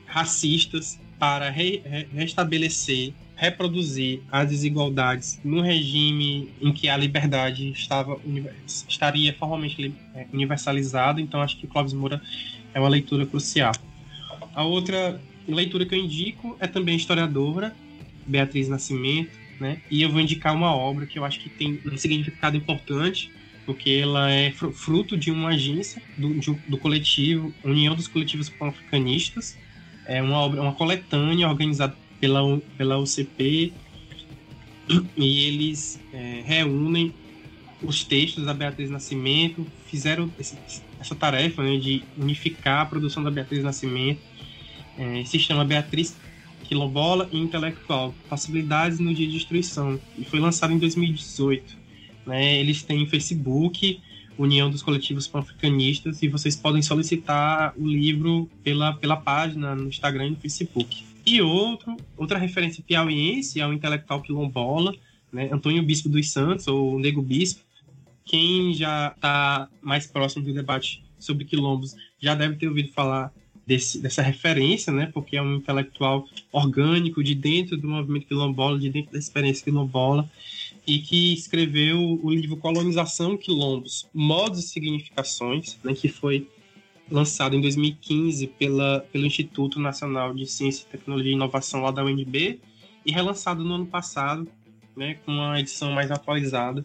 racistas para re, re, restabelecer, reproduzir as desigualdades no regime em que a liberdade estava estaria formalmente é, universalizada. Então, acho que Clóvis Moura é uma leitura crucial. A outra leitura que eu indico é também historiadora, Beatriz Nascimento, né? E eu vou indicar uma obra que eu acho que tem um significado importante, porque ela é fruto de uma agência do, do coletivo União dos Coletivos Pan-Africanistas, é uma obra, uma coletânea organizada pela, pela UCP e eles é, reúnem os textos da Beatriz Nascimento, fizeram esse, essa tarefa né, de unificar a produção da Beatriz Nascimento. É, se chama Beatriz Quilombola e Intelectual, Possibilidades no Dia de Destruição, e foi lançado em 2018. Né, eles têm Facebook, União dos Coletivos Pan-Africanistas, e vocês podem solicitar o livro pela, pela página no Instagram e no Facebook. E outro, outra referência piauiense é o intelectual quilombola, né, Antônio Bispo dos Santos, ou Nego Bispo. Quem já está mais próximo do debate sobre quilombos já deve ter ouvido falar desse, dessa referência, né, porque é um intelectual orgânico de dentro do movimento quilombola, de dentro da experiência quilombola, e que escreveu o livro Colonização Quilombos, Modos e Significações, né, que foi lançado em 2015 pela, pelo Instituto Nacional de Ciência, Tecnologia e Inovação lá da UNB e relançado no ano passado, né, com uma edição mais atualizada.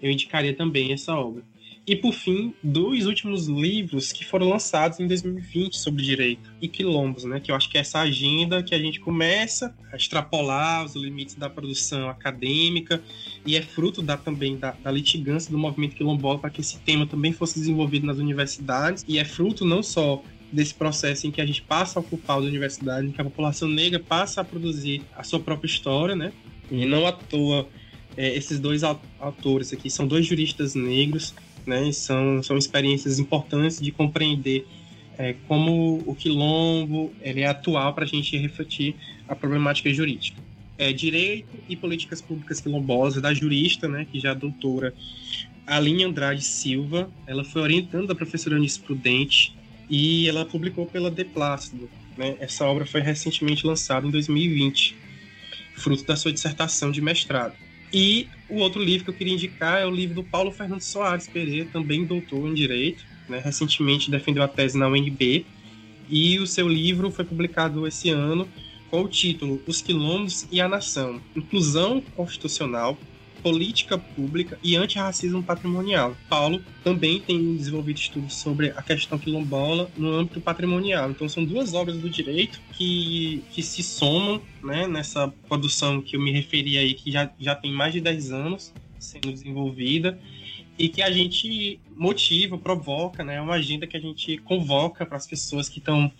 Eu indicaria também essa obra. E por fim, dois últimos livros que foram lançados em 2020 sobre direito e quilombos, né? Que eu acho que é essa agenda que a gente começa a extrapolar os limites da produção acadêmica e é fruto da, também da, da litigância do movimento quilombola para que esse tema também fosse desenvolvido nas universidades e é fruto não só desse processo em que a gente passa a ocupar as universidades, em que a população negra passa a produzir a sua própria história, né? E não à toa é, esses dois autores aqui são dois juristas negros né? São, são experiências importantes de compreender é, como o quilombo ele é atual para a gente refletir a problemática jurídica. É, Direito e Políticas Públicas Quilombolas, da jurista, né, que já é doutora Aline Andrade Silva. Ela foi orientando a professora Anice Prudente e ela publicou pela De Plácido. Né? Essa obra foi recentemente lançada em 2020, fruto da sua dissertação de mestrado. E o outro livro que eu queria indicar é o livro do Paulo Fernando Soares Pereira, também doutor em Direito, né? recentemente defendeu a tese na UNB, e o seu livro foi publicado esse ano com o título Os Quilombos e a Nação, Inclusão Constitucional, política pública e antirracismo patrimonial. Paulo também tem desenvolvido estudos sobre a questão quilombola no âmbito patrimonial. Então são duas obras do direito que, que se somam né, nessa produção que eu me referi aí, que já, já tem mais de 10 anos sendo desenvolvida e que a gente motiva, provoca, né? É uma agenda que a gente convoca para as pessoas que estão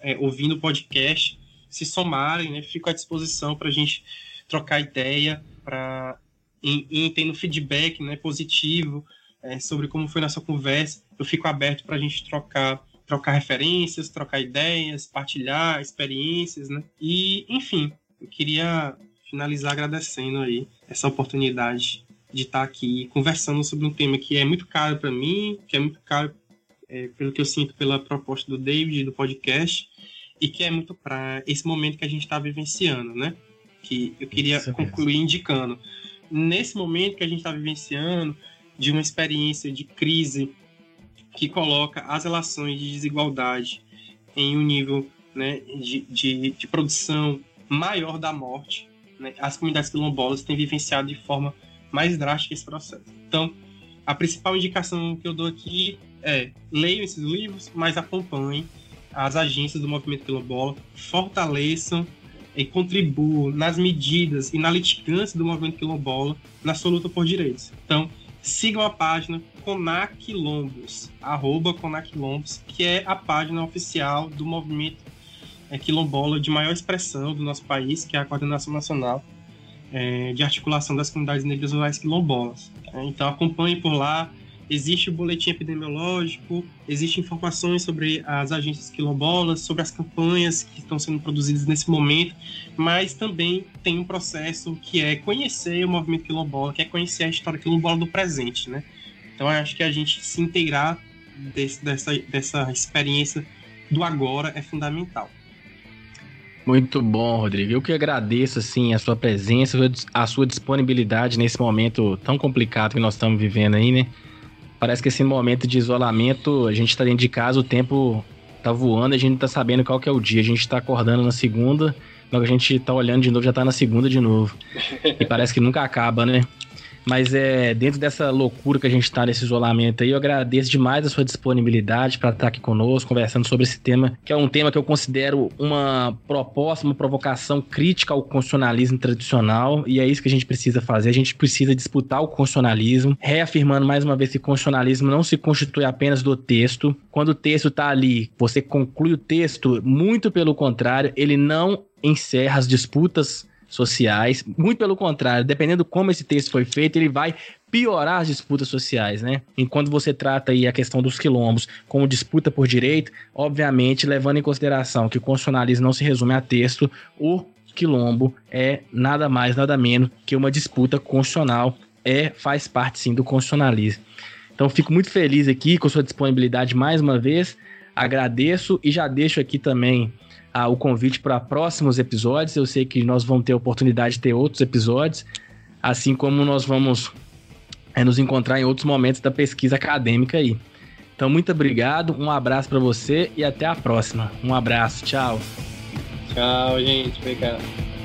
é, ouvindo o podcast se somarem, né? Fico à disposição para a gente trocar ideia, para em, em tendo feedback né, positivo é, sobre como foi nossa conversa. Eu fico aberto para a gente trocar trocar referências, trocar ideias, partilhar experiências, né? E, enfim, eu queria finalizar agradecendo aí essa oportunidade de estar aqui conversando sobre um tema que é muito caro para mim, que é muito caro é, pelo que eu sinto pela proposta do David do podcast e que é muito para esse momento que a gente está vivenciando, né? Que eu queria concluir indicando nesse momento que a gente está vivenciando de uma experiência de crise que coloca as relações de desigualdade em um nível né, de, de, de produção maior da morte, né, as comunidades quilombolas têm vivenciado de forma mais drástica esse processo. Então, a principal indicação que eu dou aqui é leiam esses livros, mas acompanhem as agências do movimento quilombola, fortaleçam e contribuam nas medidas e na litigância do movimento quilombola na sua luta por direitos. Então, sigam a página Conaquilombos, arroba Conaquilombos, que é a página oficial do movimento é, quilombola de maior expressão do nosso país, que é a Coordenação Nacional é, de Articulação das Comunidades Negras Rurais Quilombolas. Então acompanhe por lá, existe o boletim epidemiológico, existem informações sobre as agências quilombolas, sobre as campanhas que estão sendo produzidas nesse momento, mas também tem um processo que é conhecer o movimento quilombola, que é conhecer a história quilombola do presente, né? Então acho que a gente se integrar desse, dessa, dessa experiência do agora é fundamental. Muito bom, Rodrigo. Eu que agradeço assim a sua presença, a sua disponibilidade nesse momento tão complicado que nós estamos vivendo aí, né? Parece que esse momento de isolamento, a gente está dentro de casa, o tempo tá voando, a gente não tá sabendo qual que é o dia. A gente está acordando na segunda, logo a gente tá olhando de novo, já tá na segunda de novo. E parece que nunca acaba, né? Mas é dentro dessa loucura que a gente está nesse isolamento aí, eu agradeço demais a sua disponibilidade para estar aqui conosco, conversando sobre esse tema, que é um tema que eu considero uma proposta, uma provocação crítica ao constitucionalismo tradicional, e é isso que a gente precisa fazer. A gente precisa disputar o constitucionalismo, reafirmando mais uma vez que o constitucionalismo não se constitui apenas do texto. Quando o texto está ali, você conclui o texto, muito pelo contrário, ele não encerra as disputas sociais. Muito pelo contrário, dependendo como esse texto foi feito, ele vai piorar as disputas sociais, né? Enquanto você trata aí a questão dos quilombos como disputa por direito, obviamente, levando em consideração que o constitucionalismo não se resume a texto, o quilombo é nada mais, nada menos que uma disputa constitucional, é faz parte sim do constitucionalismo. Então fico muito feliz aqui com sua disponibilidade mais uma vez. Agradeço e já deixo aqui também ah, o convite para próximos episódios. Eu sei que nós vamos ter a oportunidade de ter outros episódios, assim como nós vamos é, nos encontrar em outros momentos da pesquisa acadêmica aí. Então, muito obrigado, um abraço para você e até a próxima. Um abraço, tchau. Tchau, gente. Obrigado.